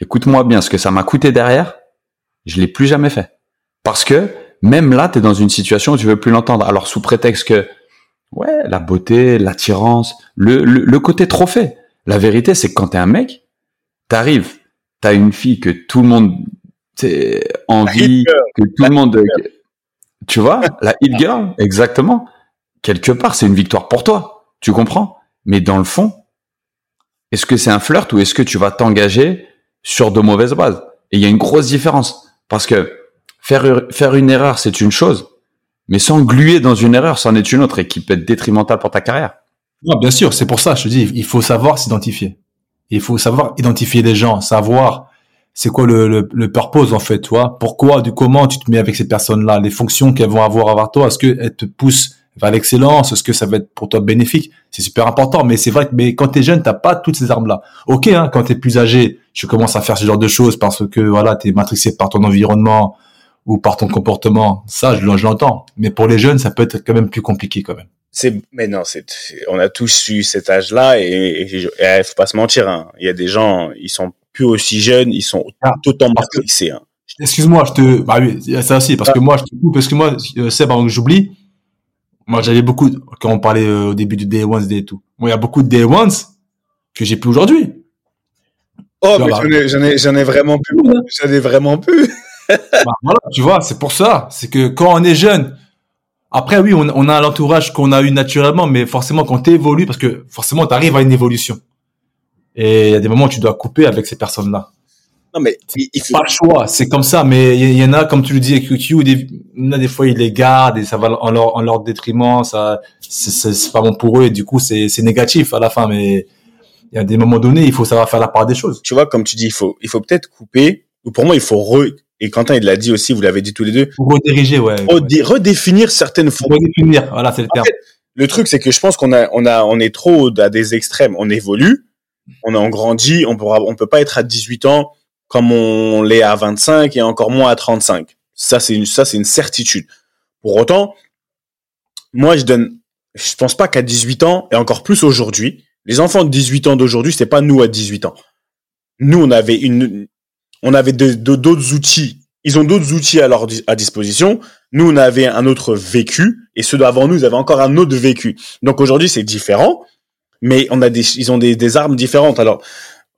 Écoute-moi bien, ce que ça m'a coûté derrière, je l'ai plus jamais fait. Parce que même là, tu es dans une situation où tu veux plus l'entendre. Alors sous prétexte que ouais, la beauté, l'attirance, le, le, le côté trophée. La vérité, c'est que quand t'es un mec, t'arrives, t'as une fille que tout le monde envie, que tout le monde, tu vois, la hit girl, exactement. Quelque part, c'est une victoire pour toi. Tu comprends? Mais dans le fond, est-ce que c'est un flirt ou est-ce que tu vas t'engager sur de mauvaises bases? Et il y a une grosse différence. Parce que faire, faire une erreur, c'est une chose. Mais s'engluer dans une erreur, c'en est une autre et qui peut être détrimentale pour ta carrière. Non, bien sûr, c'est pour ça, je te dis, il faut savoir s'identifier. Il faut savoir identifier les gens, savoir c'est quoi le, le, le purpose en fait, toi. Pourquoi, du comment tu te mets avec ces personnes-là, les fonctions qu'elles vont avoir avec toi, est-ce qu'elles te poussent vers l'excellence, est-ce que ça va être pour toi bénéfique? C'est super important, mais c'est vrai que mais quand t'es jeune, t'as pas toutes ces armes-là. Ok, hein, quand t'es plus âgé, tu commences à faire ce genre de choses parce que voilà, t'es matrixé par ton environnement ou par ton comportement. Ça, je l'entends. Mais pour les jeunes, ça peut être quand même plus compliqué quand même. C'est, mais non, c'est, c'est- on a tous eu cet âge-là et, et, eh, faut pas se mentir. Hein. Il y a des gens, ils sont plus aussi jeunes, ils sont Ah, tout autant matrixés. Hein. Excuse-moi, je te, bah oui, il ça aussi, parce que moi, je te coupe, parce que moi, euh, Seb, avant que j'oublie, moi, j'avais beaucoup, quand on parlait euh, au début du Day Ones Day tout, moi, il y a beaucoup de Day Ones que j'ai plus aujourd'hui. Oh, mais vois, j'en ai, j'en ai, j'en ai vraiment plus. Ouais. J'en ai vraiment plus. Bah, voilà, tu vois, c'est pour ça. C'est que quand on est jeune, après, oui, on, on a l'entourage qu'on a eu naturellement, mais forcément, quand tu évolues, parce que forcément, tu arrives à une évolution. Et il y a des moments où tu dois couper avec ces personnes-là. Non, mais il faut pas le choix, c'est comme ça. Mais il y, en a, comme tu le dis, avec QQ, des, y en a des fois ils les gardent et ça va en leur, en leur détriment. Ça, c'est- pas bon pour eux et du coup c'est c'est négatif à la fin. Mais il y a des moments donnés, il faut savoir faire la part des choses. tu vois, comme tu dis, il faut, il faut peut-être couper, ou pour moi, il faut re, et Quentin, il l'a dit aussi, vous l'avez dit tous les deux, rediriger, ouais. redé- redéfinir certaines fonctions. redéfinir, voilà, c'est le En terme. fait, le truc, c'est que je pense qu'on a, on a, on est trop à des extrêmes. On évolue, on a on grandit, on pourra, on peut pas être à 18 ans comme on l'est à 25 et encore moins à 35. Ça, c'est une, ça, c'est une certitude. Pour autant, moi, je donne, je pense pas qu'à 18 ans, et encore plus aujourd'hui, les enfants de 18 ans d'aujourd'hui, c'est pas nous à 18 ans. Nous, on avait une, on avait d'autres outils. Ils ont d'autres outils à leur à disposition. Nous, on avait un autre vécu, et ceux d'avant nous, ils avaient encore un autre vécu. Donc aujourd'hui, c'est différent, mais on a des, ils ont des, des armes différentes. Alors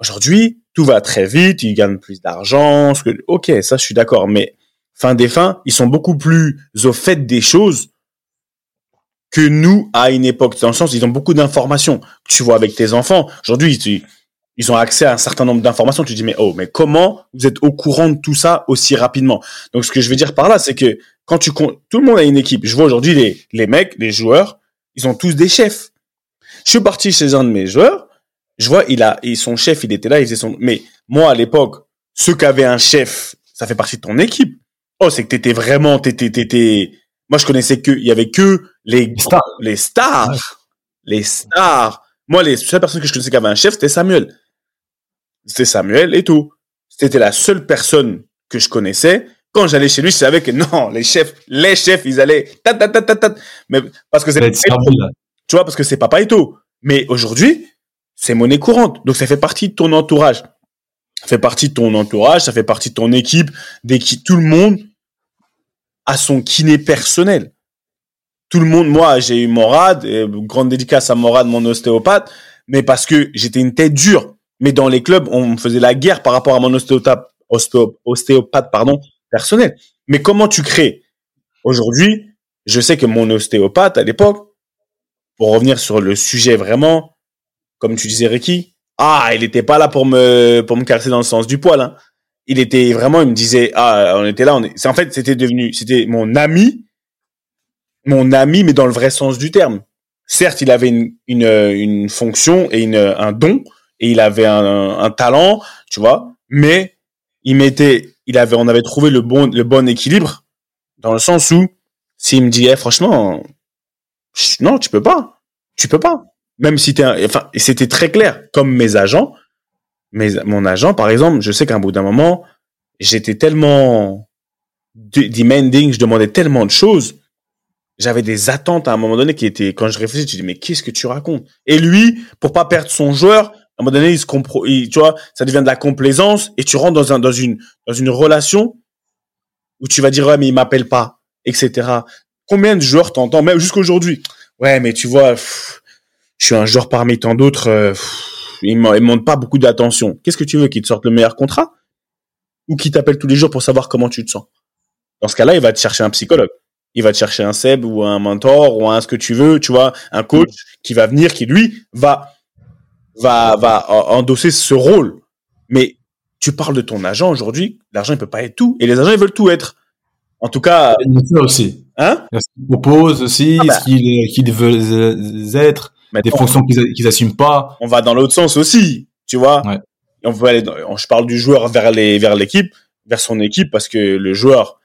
aujourd'hui, tout va très vite, ils gagnent plus d'argent. que- Ok, ça, je suis d'accord, mais fin des fins, ils sont beaucoup plus au fait des choses que nous à une époque. Dans le sens, ils ont beaucoup d'informations. Tu vois avec tes enfants. Aujourd'hui, tu- ils ont accès à un certain nombre d'informations. Tu dis, mais oh, mais comment vous êtes au courant de tout ça aussi rapidement? Donc, ce que je veux dire par là, c'est que quand tu comptes, tout le monde a une équipe. Je vois aujourd'hui les, les mecs, les joueurs, ils ont tous des chefs. Je suis parti chez un de mes joueurs. Je vois, il a, et son chef, il était là, il faisait son, mais moi, à l'époque, ceux qui avaient un chef, ça fait partie de ton équipe. Oh, c'est que t'étais vraiment, t'étais, t'étais, moi, je connaissais que, il y avait que les, stars. les stars. Les stars. Moi, les seules personnes que je connaissais qui avaient un chef, c'était Samuel. C'était Samuel et tout. C'était la seule personne que je connaissais. Quand j'allais chez lui, je savais que non, les chefs, les chefs, ils allaient tat, tat, tat, tat, tat. Mais parce que c'est tu vois, parce que c'est Papa Eto. Mais aujourd'hui, c'est monnaie courante. Donc ça fait partie de ton entourage. Ça fait partie de ton entourage, ça fait partie de ton équipe, d'équipe. Tout le monde a son kiné personnel. Tout le monde, moi, j'ai eu Morad, grande dédicace à Morad, mon ostéopathe, mais parce que j'étais une tête dure. Mais dans les clubs, on faisait la guerre par rapport à mon ostéopathe, ostéo- ostéopathe pardon, personnel. Mais comment tu crées? Aujourd'hui, je sais que mon ostéopathe, à l'époque, pour revenir sur le sujet vraiment, comme tu disais Ricky, ah, il était pas là pour me pour me caresser dans le sens du poil. Hein. Il était vraiment, il me disait, ah, on était là, En fait, c'était devenu, c'était mon ami, mon ami, mais dans le vrai sens du terme. Certes, il avait une une, une fonction et une un don et il avait un, un talent, tu vois, mais il mettait, il avait, on avait trouvé le bon le bon équilibre dans le sens où s'il me dit, eh, franchement, non, tu peux pas. Tu peux pas. Même si t'es, un- enfin, c'était très clair. Comme mes agents, mes, mon agent, par exemple, je sais qu'à un bout d'un moment, j'étais tellement de- demanding, je demandais tellement de choses. J'avais des attentes à un moment donné qui étaient, quand je réfléchis, tu dis, mais qu'est-ce que tu racontes? Et lui, pour pas perdre son joueur, à un moment donné, il se compro, il- tu vois, ça devient de la complaisance et tu rentres dans un, dans une, dans une relation où tu vas dire, ouais, mais il m'appelle pas, etc. Combien de joueurs t'entends, même jusqu'aujourd'hui? Ouais, mais tu vois, pff, je suis un joueur parmi tant d'autres, euh, il ne montre pas beaucoup d'attention. Qu'est-ce que tu veux qu'il te sorte le meilleur contrat? Ou qu'il t'appelle tous les jours pour savoir comment tu te sens? Dans ce cas-là, il va te chercher un psychologue. Il va te chercher un Seb ou un mentor ou un ce que tu veux, tu vois, un coach qui va venir, qui lui va, va, va en- endosser ce rôle. Mais tu parles de ton agent aujourd'hui, l'argent il peut pas être tout. Et les agents ils veulent tout être. En tout cas, Il y a ça aussi. hein? Il y a ce qu'ils proposent aussi, Ah bah. ce qu'ils veulent euh, être, des fonctions qu'ils qu'ils assument pas. on va dans l'autre sens aussi, tu vois? Ouais. Et on veut aller dans- je parle du joueur vers les vers l'équipe, vers son équipe parce que le joueur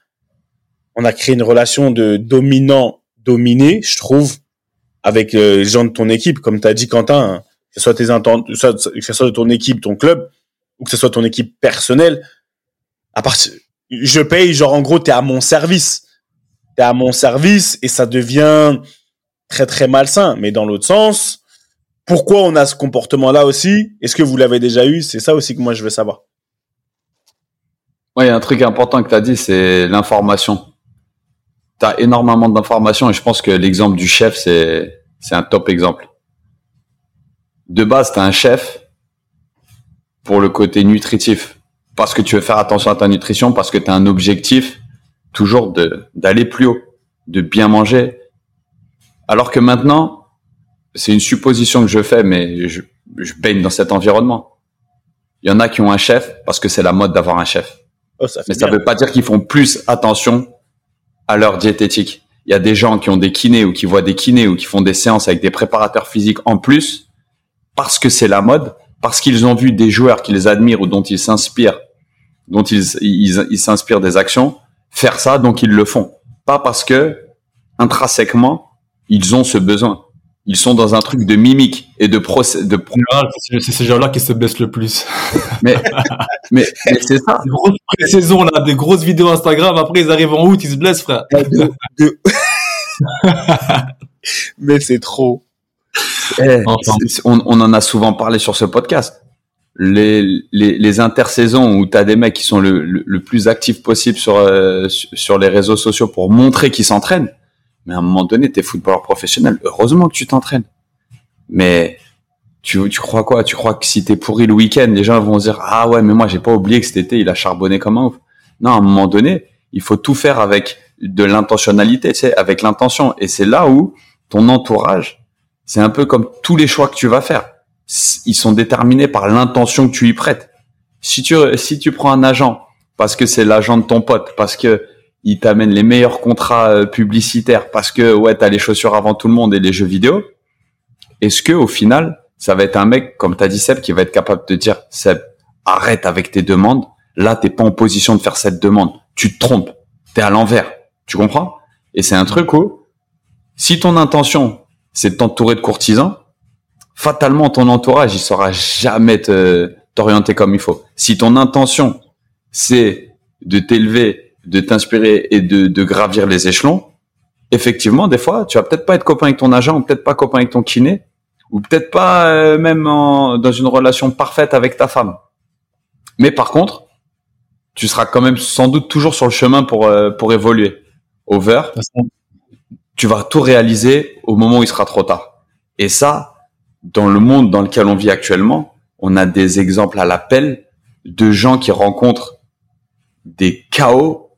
on a créé une relation de dominant dominé, je trouve avec euh, les gens de ton équipe comme tu as dit Quentin, hein, que ce soit tes intentes, que ce soit- ton équipe, ton club ou que ce soit ton équipe personnelle. À partir je paye genre en gros tu es à mon service. Tu es à mon service et ça devient très très malsain mais dans l'autre sens pourquoi on a ce comportement-là aussi? Est-ce que vous l'avez déjà eu? C'est ça aussi que moi je veux savoir. Ouais, il y a un truc important que tu as dit, c'est l'information. Tu énormément d'informations et je pense que l'exemple du chef, c'est un top exemple. De base, tu un chef pour le côté nutritif. Parce que tu veux faire attention à ta nutrition, parce que tu as un objectif toujours de, d'aller plus haut, de bien manger. Alors que maintenant, c'est une supposition que je fais, mais je, je baigne dans cet environnement. Il y en a qui ont un chef parce que c'est la mode d'avoir un chef. Oh, ça Mais ça bien. veut pas dire qu'ils font plus attention à leur diététique. Il y a des gens qui ont des kinés ou qui voient des kinés ou qui font des séances avec des préparateurs physiques en plus parce que c'est la mode, parce qu'ils ont vu des joueurs qu'ils admirent ou dont ils s'inspirent, dont ils ils ils s'inspirent des actions, faire ça, donc ils le font. Pas parce que intrinsèquement ils ont ce besoin. Ils sont dans un truc de mimique et de procès, de pro- général, c'est ces gens-là qui se blessent le plus. mais mais, mais c'est ça. Des grosses pré-saisons, là, des grosses vidéos Instagram, après ils arrivent en août, ils se blessent, frère. De- de- Mais c'est trop. Eh, Enfin. c'est- on, on en a souvent parlé sur ce podcast. Les, les, les intersaisons où tu as des mecs qui sont le, le, le plus actifs possible sur, euh, sur les réseaux sociaux pour montrer qu'ils s'entraînent. Mais à un moment donné, tu es footballeur professionnel. Heureusement que tu t'entraînes. Mais tu, tu crois quoi? Tu crois que si t'es pourri le week-end, les gens vont se dire Ah ouais, mais moi j'ai pas oublié que cet été il a charbonné comme un ouf. Non, à un moment donné, il faut tout faire avec de l'intentionnalité, tu sais, avec l'intention. Et c'est là où ton entourage, c'est un peu comme tous les choix que tu vas faire. Ils sont déterminés par l'intention que tu y prêtes. Si tu, si tu prends un agent parce que c'est l'agent de ton pote, parce que il t'amène les meilleurs contrats euh, publicitaires, parce que ouais, t'as les chaussures avant tout le monde et les jeux vidéo, est-ce que au final, ça va être un mec, comme t'as dit Seb, qui va être capable de dire, Seb, arrête avec tes demandes. Là, t'es pas en position de faire cette demande. Tu te trompes. T'es à l'envers. Tu comprends? Et c'est un truc où, si ton intention, c'est de t'entourer de courtisans, fatalement, ton entourage, il saura jamais te, t'orienter comme il faut. Si ton intention, c'est de t'élever, de t'inspirer et de, de gravir les échelons, effectivement, des fois, tu vas peut-être pas être copain avec ton agent, ou peut-être pas copain avec ton kiné, ou peut-être pas euh, même en- dans une relation parfaite avec ta femme. Mais par contre, tu seras quand même sans doute toujours sur le chemin pour euh, pour évoluer. Over, tu vas tout réaliser au moment où il sera trop tard. Et ça, dans le monde dans lequel on vit actuellement, on a des exemples à l'appel de gens qui rencontrent des chaos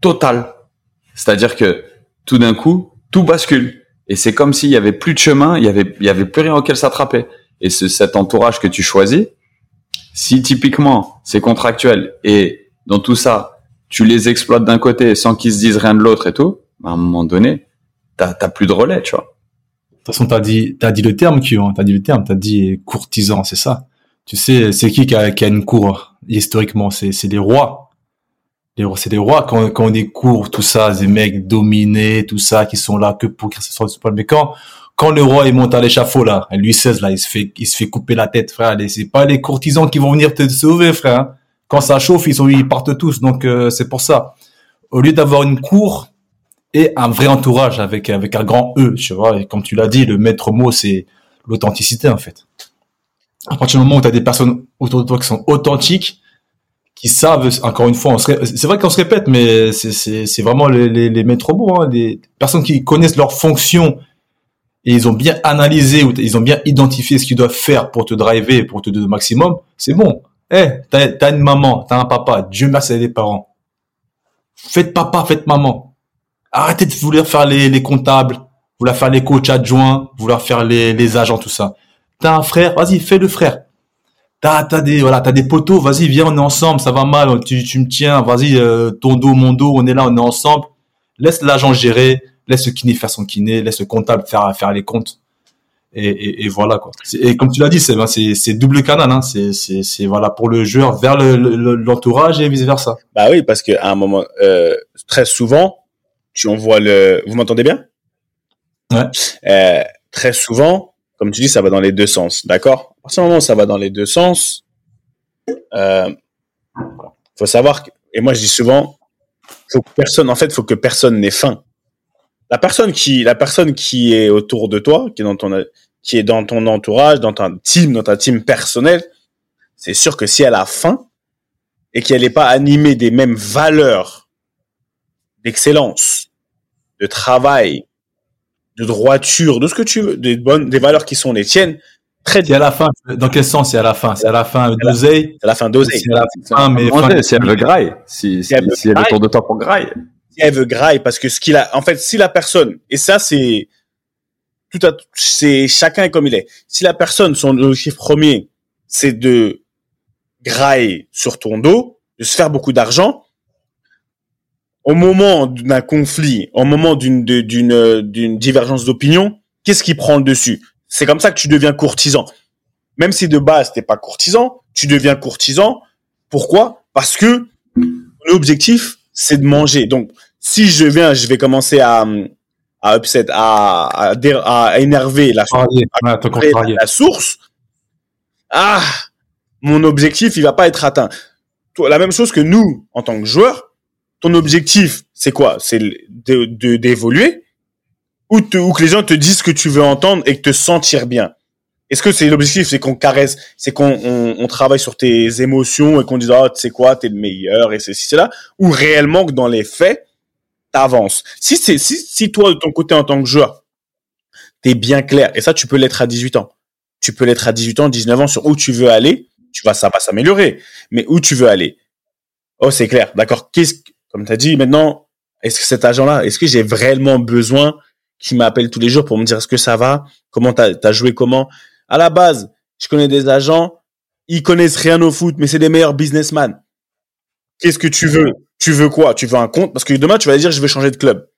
total. C'est-à-dire que tout d'un coup, tout bascule. Et c'est comme s'il y avait plus de chemin, il y avait, plus rien auquel s'attraper. Et ce, cet entourage que tu choisis, si typiquement c'est contractuel et dans tout ça, tu les exploites d'un côté sans qu'ils se disent rien de l'autre et tout, à un moment donné, t'as, t'as plus de relais, tu vois. De toute façon, t'as dit, t'as dit le terme, Q, hein, t'as dit le terme, t'as dit courtisan, c'est ça. Tu sais, c'est qui qui a, qui a une cour, historiquement? C'est, c'est les rois. Les rois, c'est des rois quand, quand on est tout ça, des mecs dominés, tout ça, qui sont là que pour ce soit le Mais quand, quand le roi, il monte à l'échafaud, là, Louis XVI, là, il se fait, il se fait couper la tête, frère. C'est pas les courtisans qui vont venir te sauver, frère. hein. Quand ça chauffe, ils sont, ils partent tous. Donc, euh, c'est pour ça. Au lieu d'avoir une cour, et un vrai entourage avec avec un grand E, tu vois. Et comme tu l'as dit, le maître mot c'est l'authenticité en fait. À partir du moment où tu as des personnes autour de toi qui sont authentiques, qui savent, encore une fois, c'est vrai qu'on se répète, mais c'est vraiment les les, les maîtres mots, hein, les personnes qui connaissent leur fonction et ils ont bien analysé ou ils ont bien identifié ce qu'ils doivent faire pour te driver, pour te donner le maximum. C'est bon. Eh, t'as t'as une maman, t'as un papa. Dieu merci à des parents. Faites papa, faites maman. Arrêtez de vouloir faire les, les comptables, vouloir faire les coachs adjoints, vouloir faire les, les agents, tout ça. T'as un frère, vas-y, fais le frère. T'as, t'as des, voilà, t'as des poteaux, vas-y, viens, on est ensemble, ça va mal, tu, tu me tiens, vas-y, euh, ton dos, mon dos, on est là, on est ensemble. Laisse l'agent gérer, laisse le kiné faire son kiné, laisse le comptable faire, faire les comptes. Et, et, et voilà, quoi. Et comme tu l'as dit, c'est, ben, c'est, double canal, hein. C'est, voilà, pour le joueur vers le, le- l'entourage et vice versa. Bah oui, parce qu'à un moment, euh, très souvent, tu envoies le. Vous m'entendez bien? Ouais. Euh, très souvent, comme tu dis, ça va dans les deux sens, d'accord? À partir du moment où ça va dans les deux sens, euh, faut savoir que, et moi je dis souvent, faut que personne, en fait, faut que personne n'ait faim. La personne qui, la personne qui est autour de toi, qui est dans ton, qui est dans ton entourage, dans ta team, dans ta team personnelle, c'est sûr que si elle a faim et qu'elle n'est pas animée des mêmes valeurs d'excellence, de travail, de droiture, de ce que tu veux, des bonnes, des valeurs qui sont les tiennes, très C'est à la fin. Dans quel sens c'est à la fin? C'est à la fin d'oseille? à la fin d'oser. C'est à la fin, mais fin- si elle veut graille, si, si, Si elle veut si elle est graille. autour de toi pour graille. si elle veut graille, parce que ce qu'il a, en fait, si la personne, et ça c'est tout à, c'est chacun est comme il est. Si la personne, son objectif premier, c'est de grailler sur ton dos, de se faire beaucoup d'argent, au moment d'un conflit, au moment d'une d'une d'une divergence d'opinion, qu'est-ce qui prend le dessus? C'est comme ça que tu deviens courtisan. Même si de base t'es pas courtisan, tu deviens courtisan. Pourquoi? Parce que l'objectif c'est de manger. Donc si je viens, je vais commencer à à upset, à à, à énerver la, la source. Ah, mon objectif il va pas être atteint. La même chose que nous en tant que joueurs ton objectif, c'est quoi? C'est d'évoluer? Ou, que les gens te disent ce que tu veux entendre et que te sentir bien? Est-ce que c'est l'objectif, c'est qu'on caresse, c'est qu'on on, travaille sur tes émotions et qu'on dise oh tu sais quoi, t'es le meilleur et c'est là, ou réellement que dans les faits t'avances? Si c'est si si toi de ton côté en tant que joueur t'es bien clair et ça tu peux l'être à 18 ans, tu peux l'être à 18 ans, 19 ans sur où tu veux aller, tu vas ça va s'améliorer, mais où tu veux aller? Oh c'est clair, d'accord. Qu'est-ce comme tu as dit, maintenant, est-ce que cet agent-là, est-ce que j'ai vraiment besoin qu'il m'appelle tous les jours pour me dire est-ce que ça va? Comment t'as as joué comment? À la base, je connais des agents, ils connaissent rien au foot, mais c'est des meilleurs businessmen. Qu'est-ce que tu veux? Tu veux quoi? Tu veux un compte? Parce que demain, tu vas dire je vais changer de club.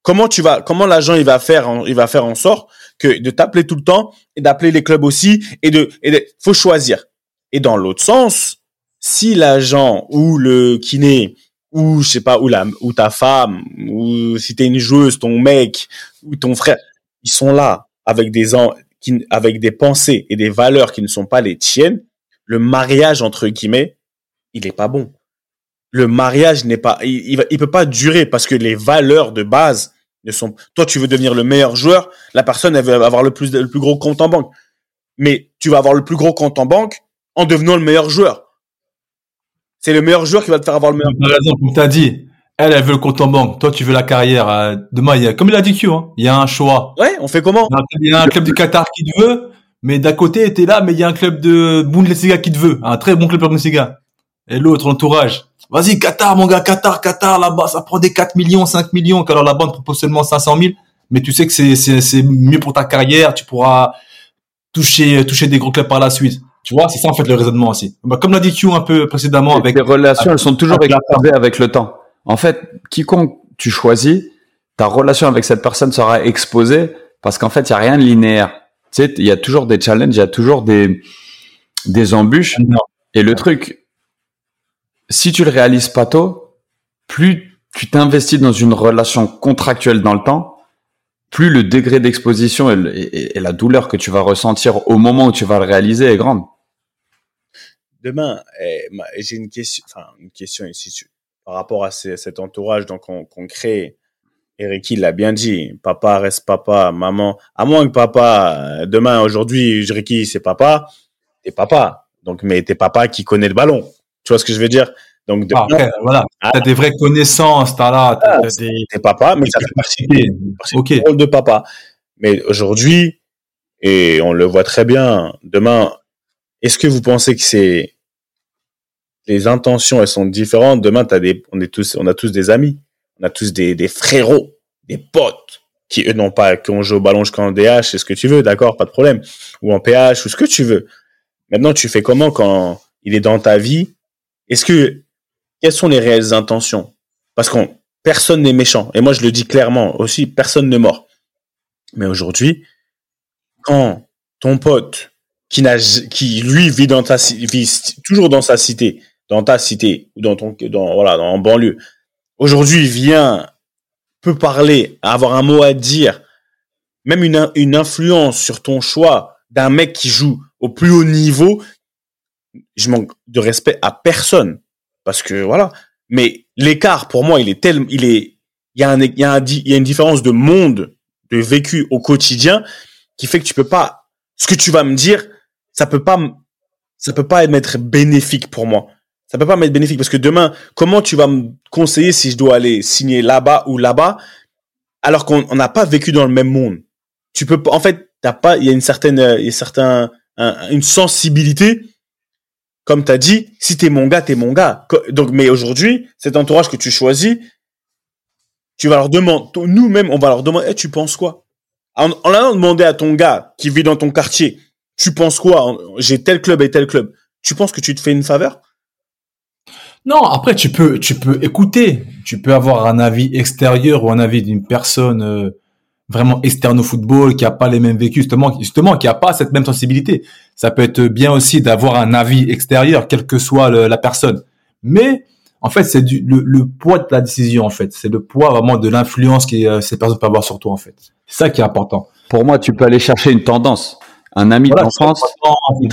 Comment tu vas Comment l'agent il va faire Il va faire en sorte que de t'appeler tout le temps et d'appeler les clubs aussi et de, et faut choisir. Et dans l'autre sens, si l'agent ou le kiné ou je sais pas ou la ta femme ou si t'es une joueuse ton mec ou ton frère ils sont là avec des qui, avec des pensées et des valeurs qui ne sont pas les tiennes. Le mariage entre guillemets il est pas bon. Le mariage n'est pas il, il, peut pas durer parce que les valeurs de base ne sont toi tu veux devenir le meilleur joueur la personne elle veut avoir le plus le plus gros compte en banque. Mais tu vas avoir le plus gros compte en banque en devenant le meilleur joueur c'est le meilleur joueur qui va te faire avoir le meilleur. Par exemple, comme tu as dit, elle, elle veut le compte en banque. Toi, tu veux la carrière. Euh, demain, il y a, comme il a dit Q, hein, il y a un choix. Ouais, on fait comment Il y a un club du Qatar qui te veut, mais d'à côté, t'es là, mais il y a un club de Bundesliga qui te veut. Un très bon club de Bundesliga. Et l'autre, l'entourage. Vas-y, Qatar, mon gars, Qatar, Qatar, là-bas, ça prend des 4 millions, 5 millions, alors la banque propose seulement 500 000. Mais tu sais que c'est, c'est, c'est mieux pour ta carrière, tu pourras toucher, toucher des gros clubs par la suite. Tu vois, c'est ça en fait le raisonnement aussi. Bah, comme l'a dit Q un peu précédemment avec les relations, elles sont toujours exacerbées avec le temps. En fait, quiconque tu choisis, ta relation avec cette personne sera exposée parce qu'en fait, il y a rien de linéaire. Tu sais, il y a toujours des challenges, il y a toujours des des embûches. Et le truc, si tu le réalises pas tôt, plus tu t'investis dans une relation contractuelle dans le temps, plus le degré d'exposition et, la douleur que tu vas ressentir au moment où tu vas le réaliser est grande. Demain, eh, j'ai une question, enfin une question ici par rapport à cet entourage qu'on crée. Eric l'a bien dit, papa reste papa, maman. À moins que papa, demain, aujourd'hui, Ricky c'est papa, t'es papa. Donc, mais t'es papa qui connaît le ballon. Tu vois ce que je veux dire? Donc, de... ah, voilà, ah. t'as des vraies connaissances, t'as là, t'as ah, des... T'es papa, mais ça fait partie rôle de papa. Mais aujourd'hui, et on le voit très bien, demain, est-ce que vous pensez que c'est les intentions, elles sont différentes? Demain, des, on est tous, on a tous des amis, on a tous des, des frérots, des potes qui eux n'ont pas, qui ont joué au ballon jusqu'en DH, c'est ce que tu veux, d'accord, pas de problème, ou en PH, ou ce que tu veux. Maintenant, tu fais comment quand il est dans ta vie? Est-ce que quelles sont les réelles intentions? Parce qu'on personne n'est méchant. Et moi, je le dis clairement aussi, personne ne mort. Mais aujourd'hui, quand ton pote qui lui vit dans ta, vit toujours dans sa cité, dans ta cité ou dans ton, dans voilà, dans en banlieue, aujourd'hui vient, peut parler, avoir un mot à dire, même une influence sur ton choix d'un mec qui joue au plus haut niveau, je manque de respect à personne parce que voilà. Mais l'écart pour moi, il est tel, il est, il y a un, il y a un, il y a une différence de monde, de vécu au quotidien, qui fait que tu peux pas, ce que tu vas me dire, ça peut pas, ça peut pas être bénéfique pour moi. Ça peut pas m'être bénéfique parce que demain, comment tu vas me conseiller si je dois aller signer là-bas ou là-bas, alors qu'on n'a pas vécu dans le même monde? Tu peux en fait, t'as pas, il y a une certaine, il y a certain, une sensibilité comme tu as dit, si t'es mon gars, t'es mon gars. Donc, mais aujourd'hui, cet entourage que tu choisis, tu vas leur demander, nous-mêmes, on va leur demander, eh, tu penses quoi? En, allant demander à ton gars qui vit dans ton quartier, tu penses quoi? J'ai tel club et tel club. tu penses que tu te fais une faveur? Non, après tu peux tu peux écouter, tu peux avoir un avis extérieur ou un avis d'une personne euh, vraiment externe au football qui a pas les mêmes vécus justement justement qui a pas cette même sensibilité. Ça peut être bien aussi d'avoir un avis extérieur quelle que soit le- la personne. Mais en fait, c'est du le, le poids de la décision en fait, c'est le poids vraiment de l'influence que euh, ces personnes peuvent avoir sur toi en fait. C'est ça qui est important. Pour moi, tu peux aller chercher une tendance. Un ami Voilà, d'enfance, il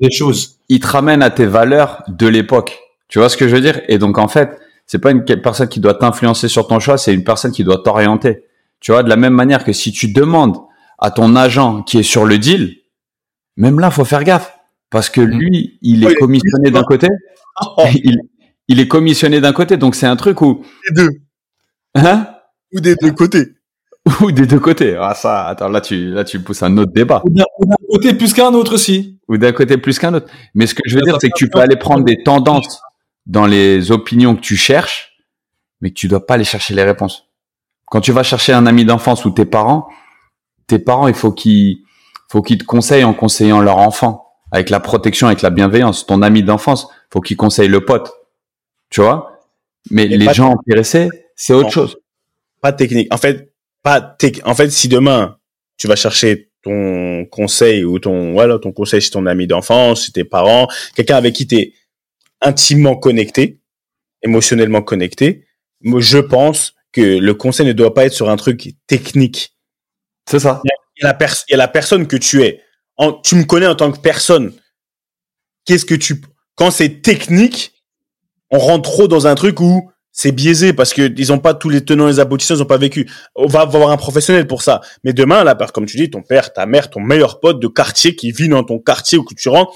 des choses. il te ramène à tes valeurs de l'époque. Tu vois ce que je veux dire? Et donc en fait, c'est pas une personne qui doit t'influencer sur ton choix, c'est une personne qui doit t'orienter. Tu vois, de la même manière que si tu demandes à ton agent qui est sur le deal, même là, faut faire gaffe parce que lui, il Ouais, est commissionné d'un côté, Oh, il, il est commissionné d'un côté, donc c'est un truc où, Les deux. hein? Ou des deux côtés. Ou des deux côtés. Ah ça, attends, là tu, là tu pousses un autre débat. Ou d'un côté plus qu'un autre aussi. Ou d'un côté plus qu'un autre. Mais ce que je veux dire, c'est que tu peux aller prendre des tendances dans les opinions que tu cherches, mais que tu dois pas aller chercher les réponses. Quand tu vas chercher un ami d'enfance ou tes parents, tes parents, il faut qu'ils, faut qu'ils te conseillent en conseillant leur enfant, avec la protection, avec la bienveillance. Ton ami d'enfance, faut qu'il conseille le pote. Tu vois? Mais les gens intéressés, c'est autre Non. chose. Pas technique. En fait, pas tec- En fait, si demain tu vas chercher ton conseil ou ton voilà ton conseil chez ton ami d'enfance, chez tes parents, quelqu'un avec qui tu es intimement connecté, émotionnellement connecté, moi je pense que le conseil ne doit pas être sur un truc technique. C'est ça. Il y a la, pers- il y a la personne que tu es. En- tu me connais en tant que personne. Qu'est-ce que tu quand c'est technique, on rentre trop dans un truc où c'est biaisé parce que ils ont pas tous les tenants et les aboutissants, ils ont pas vécu. On va avoir un professionnel pour ça. Mais demain, là, comme tu dis, ton père, ta mère, ton meilleur pote de quartier qui vit dans ton quartier où que tu rentres,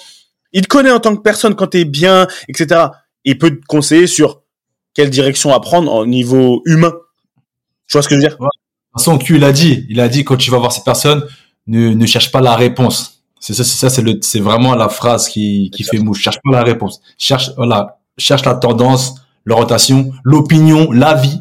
il te connaît en tant que personne quand t'es bien, etc. Il peut te conseiller sur quelle direction à prendre au niveau humain. Tu vois ce que je veux dire? De toute façon, Q, il a dit, il a dit, quand tu vas voir cette personne, ne, ne cherche pas la réponse. C'est ça, c'est ça, c'est le, c'est vraiment la phrase qui, qui fait mouche. Cherche pas la réponse. Cherche, voilà, cherche la tendance, l'orientation, l'opinion, l'avis.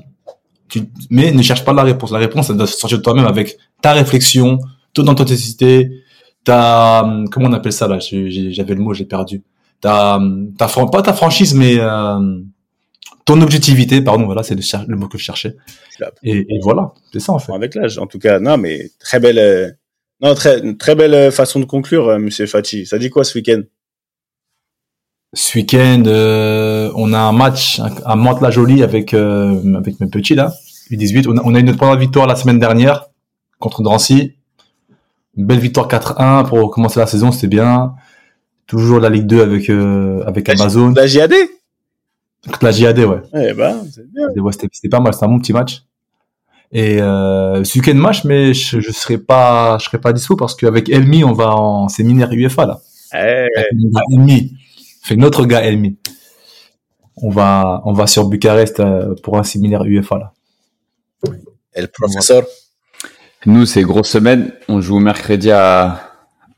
Tu, mais ne cherche pas la réponse. La réponse, elle doit sortir de toi-même avec ta réflexion, ton authenticité, ta, comment on appelle ça là? J'avais le mot, j'ai perdu. Ta, pas ta franchise, mais, euh, ton objectivité, pardon, voilà, c'est le, mot que je cherchais. Et, et voilà, c'est ça en fait. avec l'âge. En tout cas, non, mais très belle, euh, non, très, très belle euh, façon de conclure, euh, Monsieur Fati. Ça dit quoi ce week-end? Ce week-end, euh, on a un match à Mantes-la-Jolie avec avec mes petits là, U18. On a, on a eu notre première victoire la semaine dernière contre Drancy. Une belle victoire 4-1 pour commencer la saison, c'était bien. Toujours la Ligue 2 avec avec Amazon. La JAD Contre la JAD, ouais. Eh ben, c'est bien. C'était ouais, c'était- c'était pas mal, c'était un bon petit match. Et euh, ce week-end match, mais je, je serai pas je serai pas dispo parce qu'avec Elmi, on va en séminaire UFA là. Eh, Elmi. Fait notre gars Elmi. On va, on va sur Bucarest euh, pour un séminaire UFA là. et le professeur? Nous, c'est grosse semaine. On joue mercredi à,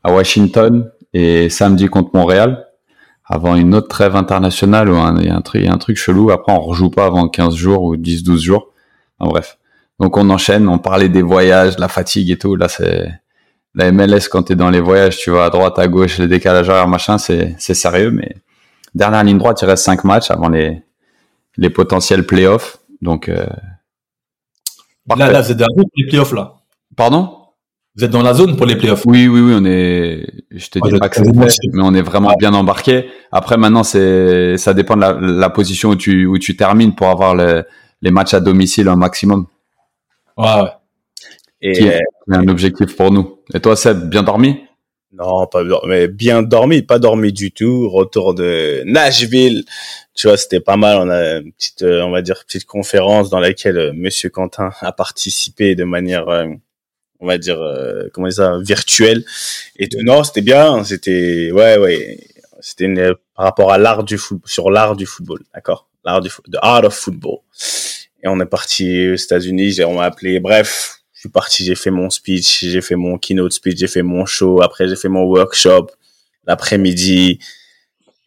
à Washington et samedi contre Montréal. Avant une autre trêve internationale où un- il y a un truc, il y a un truc chelou. Après, on rejoue pas avant 15 jours ou 10, 12 jours. Enfin, bref. Donc, on enchaîne. On parlait des voyages, la fatigue et tout. Là, c'est, la MLS, quand t'es dans les voyages, tu vas à droite, à gauche, les décalages horaires, machin, c'est, c'est sérieux, mais dernière ligne droite, il reste 5 matchs avant les, les potentiels playoffs. Donc, euh, Là, parfait. là, pour les playoffs là. Pardon? Vous êtes dans la zone pour les playoffs. Oui, oui, oui, on est, je te Ah, dis pas que c'est mais on est vraiment bien embarqué. Après, maintenant, c'est, ça dépend de la, la position où tu, où tu termines pour avoir le- les matchs à domicile un maximum, Ouais, ouais. Et qui est un objectif pour nous. Et toi, Seb, bien dormi? non, pas bien, mais bien dormi, pas dormi du tout. Retour de Nashville. Tu vois, c'était pas mal. On a une petite, euh, on va dire, petite conférence dans laquelle euh, Monsieur Quentin a participé de manière, euh, on va dire, euh, comment dire ça, virtuelle. Et tout. non, c'était bien. C'était, ouais, ouais. C'était une- par rapport à l'art du football, sur l'art du football, d'accord? L'art du the art of football. Et on est parti aux États-Unis. On m'a appelé. Bref, je suis parti. J'ai fait mon speech, j'ai fait mon keynote speech, j'ai fait mon show. Après, j'ai fait mon workshop l'après-midi.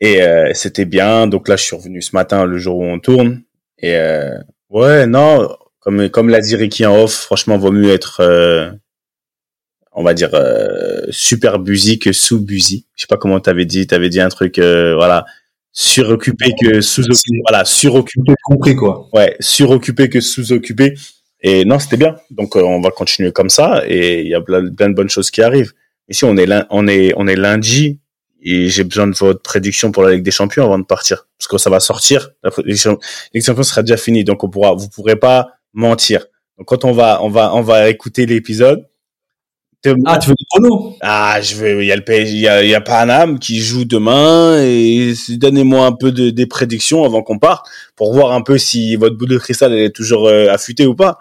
Et euh, c'était bien. Donc là, je suis revenu ce matin, le jour où on tourne. Et euh, ouais, non, comme comme l'a dit Ricky en off, franchement, vaut mieux être, euh, on va dire euh, super busy que sous busy. Je sais pas comment t'avais dit, t'avais dit un truc euh, voilà, suroccupé que sous-occupé. Voilà, suroccupé. compris quoi. Ouais, suroccupé que sous-occupé. Et non, c'était bien. Donc on va continuer comme ça et il y a plein, plein de bonnes choses qui arrivent. Ici on est on est on est lundi et j'ai besoin de votre prédiction pour la Ligue des Champions avant de partir parce que ça va sortir. La Ligue des Champions sera déjà finie donc on pourra vous pourrez pas mentir. Donc quand on va on va on va écouter l'épisode ah, tu veux des pronos Ah, je veux. Il y a le PSG, il y a, il y a Paname qui joue demain et donnez-moi un peu de, des prédictions avant qu'on parte pour voir un peu si votre boule de cristal est toujours euh, affûtée ou pas.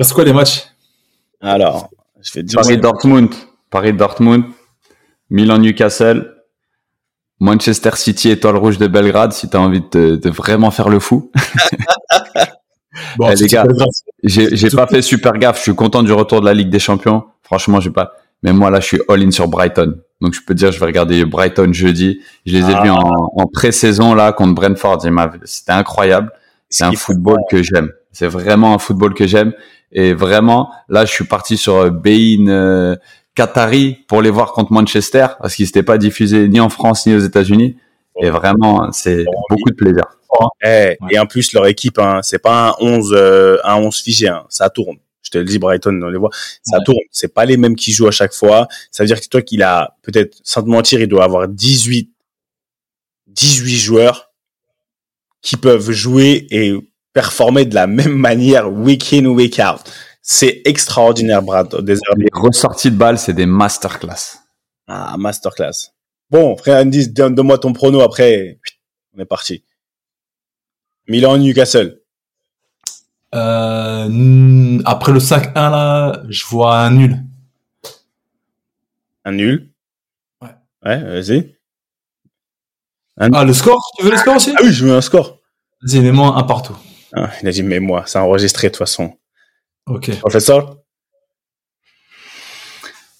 C'est quoi les matchs? Alors, je vais dire. Paris Dortmund, Paris Dortmund, Milan Newcastle, Manchester City Étoile Rouge de Belgrade si tu as envie de, de, vraiment faire le fou. bon, eh, les gars, j'ai pas fait super gaffe. Je suis content du retour de la Ligue des Champions. Franchement, je pas. Mais moi là, je suis all in sur Brighton. Donc je peux dire, je vais regarder Brighton jeudi. Je les ai vus en, en pré-saison là contre Brentford. C'était incroyable. C'est un football que j'aime. C'est vraiment un football que j'aime. Et vraiment, là, je suis parti sur euh, Bein euh, Qatari pour les voir contre Manchester parce qu'ils n'étaient pas diffusés ni en France ni aux États-Unis. Et vraiment, c'est beaucoup de plaisir. Eh, et en plus, leur équipe, hein, c'est pas un 11, euh, un 11 figé, hein, ça tourne je te le dis, Brighton, on les voit, ça tourne. C'est pas les mêmes qui jouent à chaque fois. Ça veut dire que toi, qu'il a, peut-être, sans te mentir, il doit avoir 18, 18 joueurs qui peuvent jouer et performer de la même manière week in, week out. C'est extraordinaire, Brad. Des les ressorties de balles, c'est des masterclass. Ah, masterclass. Bon, frère Andy, donne-moi ton prono après. On est parti. Milan, Newcastle. Euh, après le 5-1 là, je vois un nul. Un nul Ouais. Ouais, vas-y. Ah, le score? Tu veux le score aussi? Ah oui, je veux un score. Vas-y, mets-moi un partout. Ah, il a dit mets-moi, c'est enregistré de toute façon. Ok. Professeur?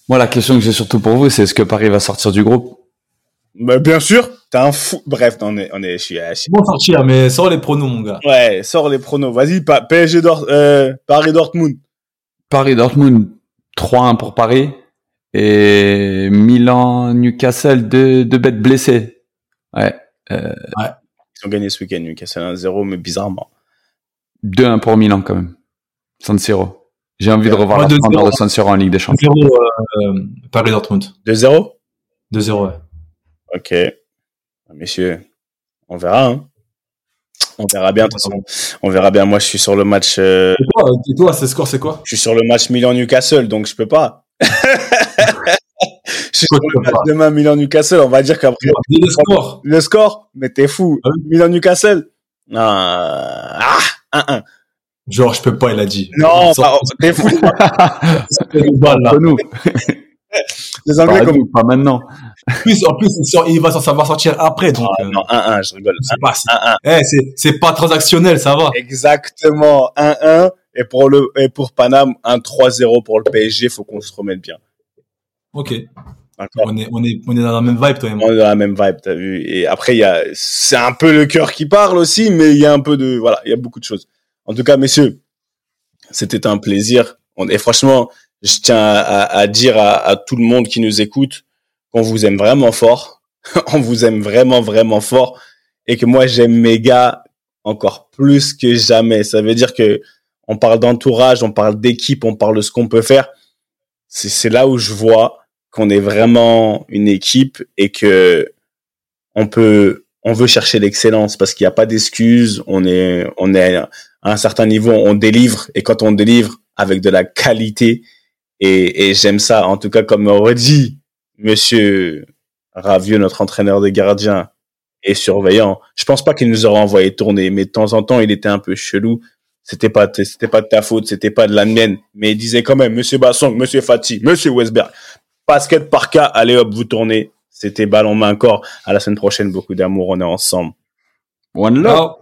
Moi, la question que j'ai surtout pour vous, c'est est-ce que Paris va sortir du groupe? Bah, bien sûr, t'es un fou. Bref, on est, on est, je suis, je suis... Bon sortir, mais sors les pronos, mon gars. Ouais, sors les pronos. Vas-y, PSG Dort, euh, Paris Dortmund. Paris Dortmund, 3-1 pour Paris. Et Milan Newcastle, deux, deux bêtes blessées. Ouais, euh... ouais. Ils ont gagné ce week-end, Newcastle 1-0, mais bizarrement. 2-1 pour Milan quand même. San Siro. J'ai envie de revoir la splendeur de San Siro en Ligue des Champions. 0 euh, Paris Dortmund. 2-0 2-0, ouais. Ok. Messieurs, on verra. Hein. On verra bien. De toute façon, on verra bien. Moi, je suis sur le match. Euh... Et toi, et toi ce score, c'est quoi? Je suis sur le match Milan-Newcastle, donc je peux pas. je suis sur le match demain Milan-Newcastle. On va dire qu'après. Le score. Le score Mais t'es fou. Ah Milan-Newcastle Ah, 1-1. Genre, je peux pas, il a dit. Non, t'es fou. c'est nous. Les Anglais, pas, comme... nous, pas maintenant. En plus, en plus, il va s'en savoir sortir après. Donc, ah, non, 1-1, je rigole. C'est pas, eh, c'est pas transactionnel, ça va. Exactement. 1-1. Et pour le, et pour Paname, un 3-0 pour le PSG, faut qu'on se remette bien. Ok. On est, on est, on est dans la même vibe, toi et moi. On est dans la même vibe, t'as vu. Et après, il y a, c'est un peu le cœur qui parle aussi, mais il y a un peu de, voilà, il y a beaucoup de choses. En tout cas, messieurs, c'était un plaisir. On, et franchement, je tiens à, à dire à, à, tout le monde qui nous écoute qu'on vous aime vraiment fort. on vous aime vraiment, vraiment fort. Et que moi, j'aime mes gars encore plus que jamais. Ça veut dire que on parle d'entourage, on parle d'équipe, on parle de ce qu'on peut faire. C'est là où je vois qu'on est vraiment une équipe et que on peut, on veut chercher l'excellence parce qu'il n'y a pas d'excuses. On est, on est à un certain niveau, on délivre et quand on délivre avec de la qualité, et, j'aime ça. En tout cas, comme redit Monsieur Ravieux, notre entraîneur de gardien et surveillant, je pense pas qu'il nous aurait envoyé tourner, mais de temps en temps, il était un peu chelou. C'était pas, c'était pas de ta faute, c'était pas de la mienne, mais il disait quand même, Monsieur Bassong, Monsieur Fati, Monsieur Westberg, basket par cas, allez hop, vous tournez. C'était ballon main corps. À la semaine prochaine, beaucoup d'amour, on est ensemble. One love.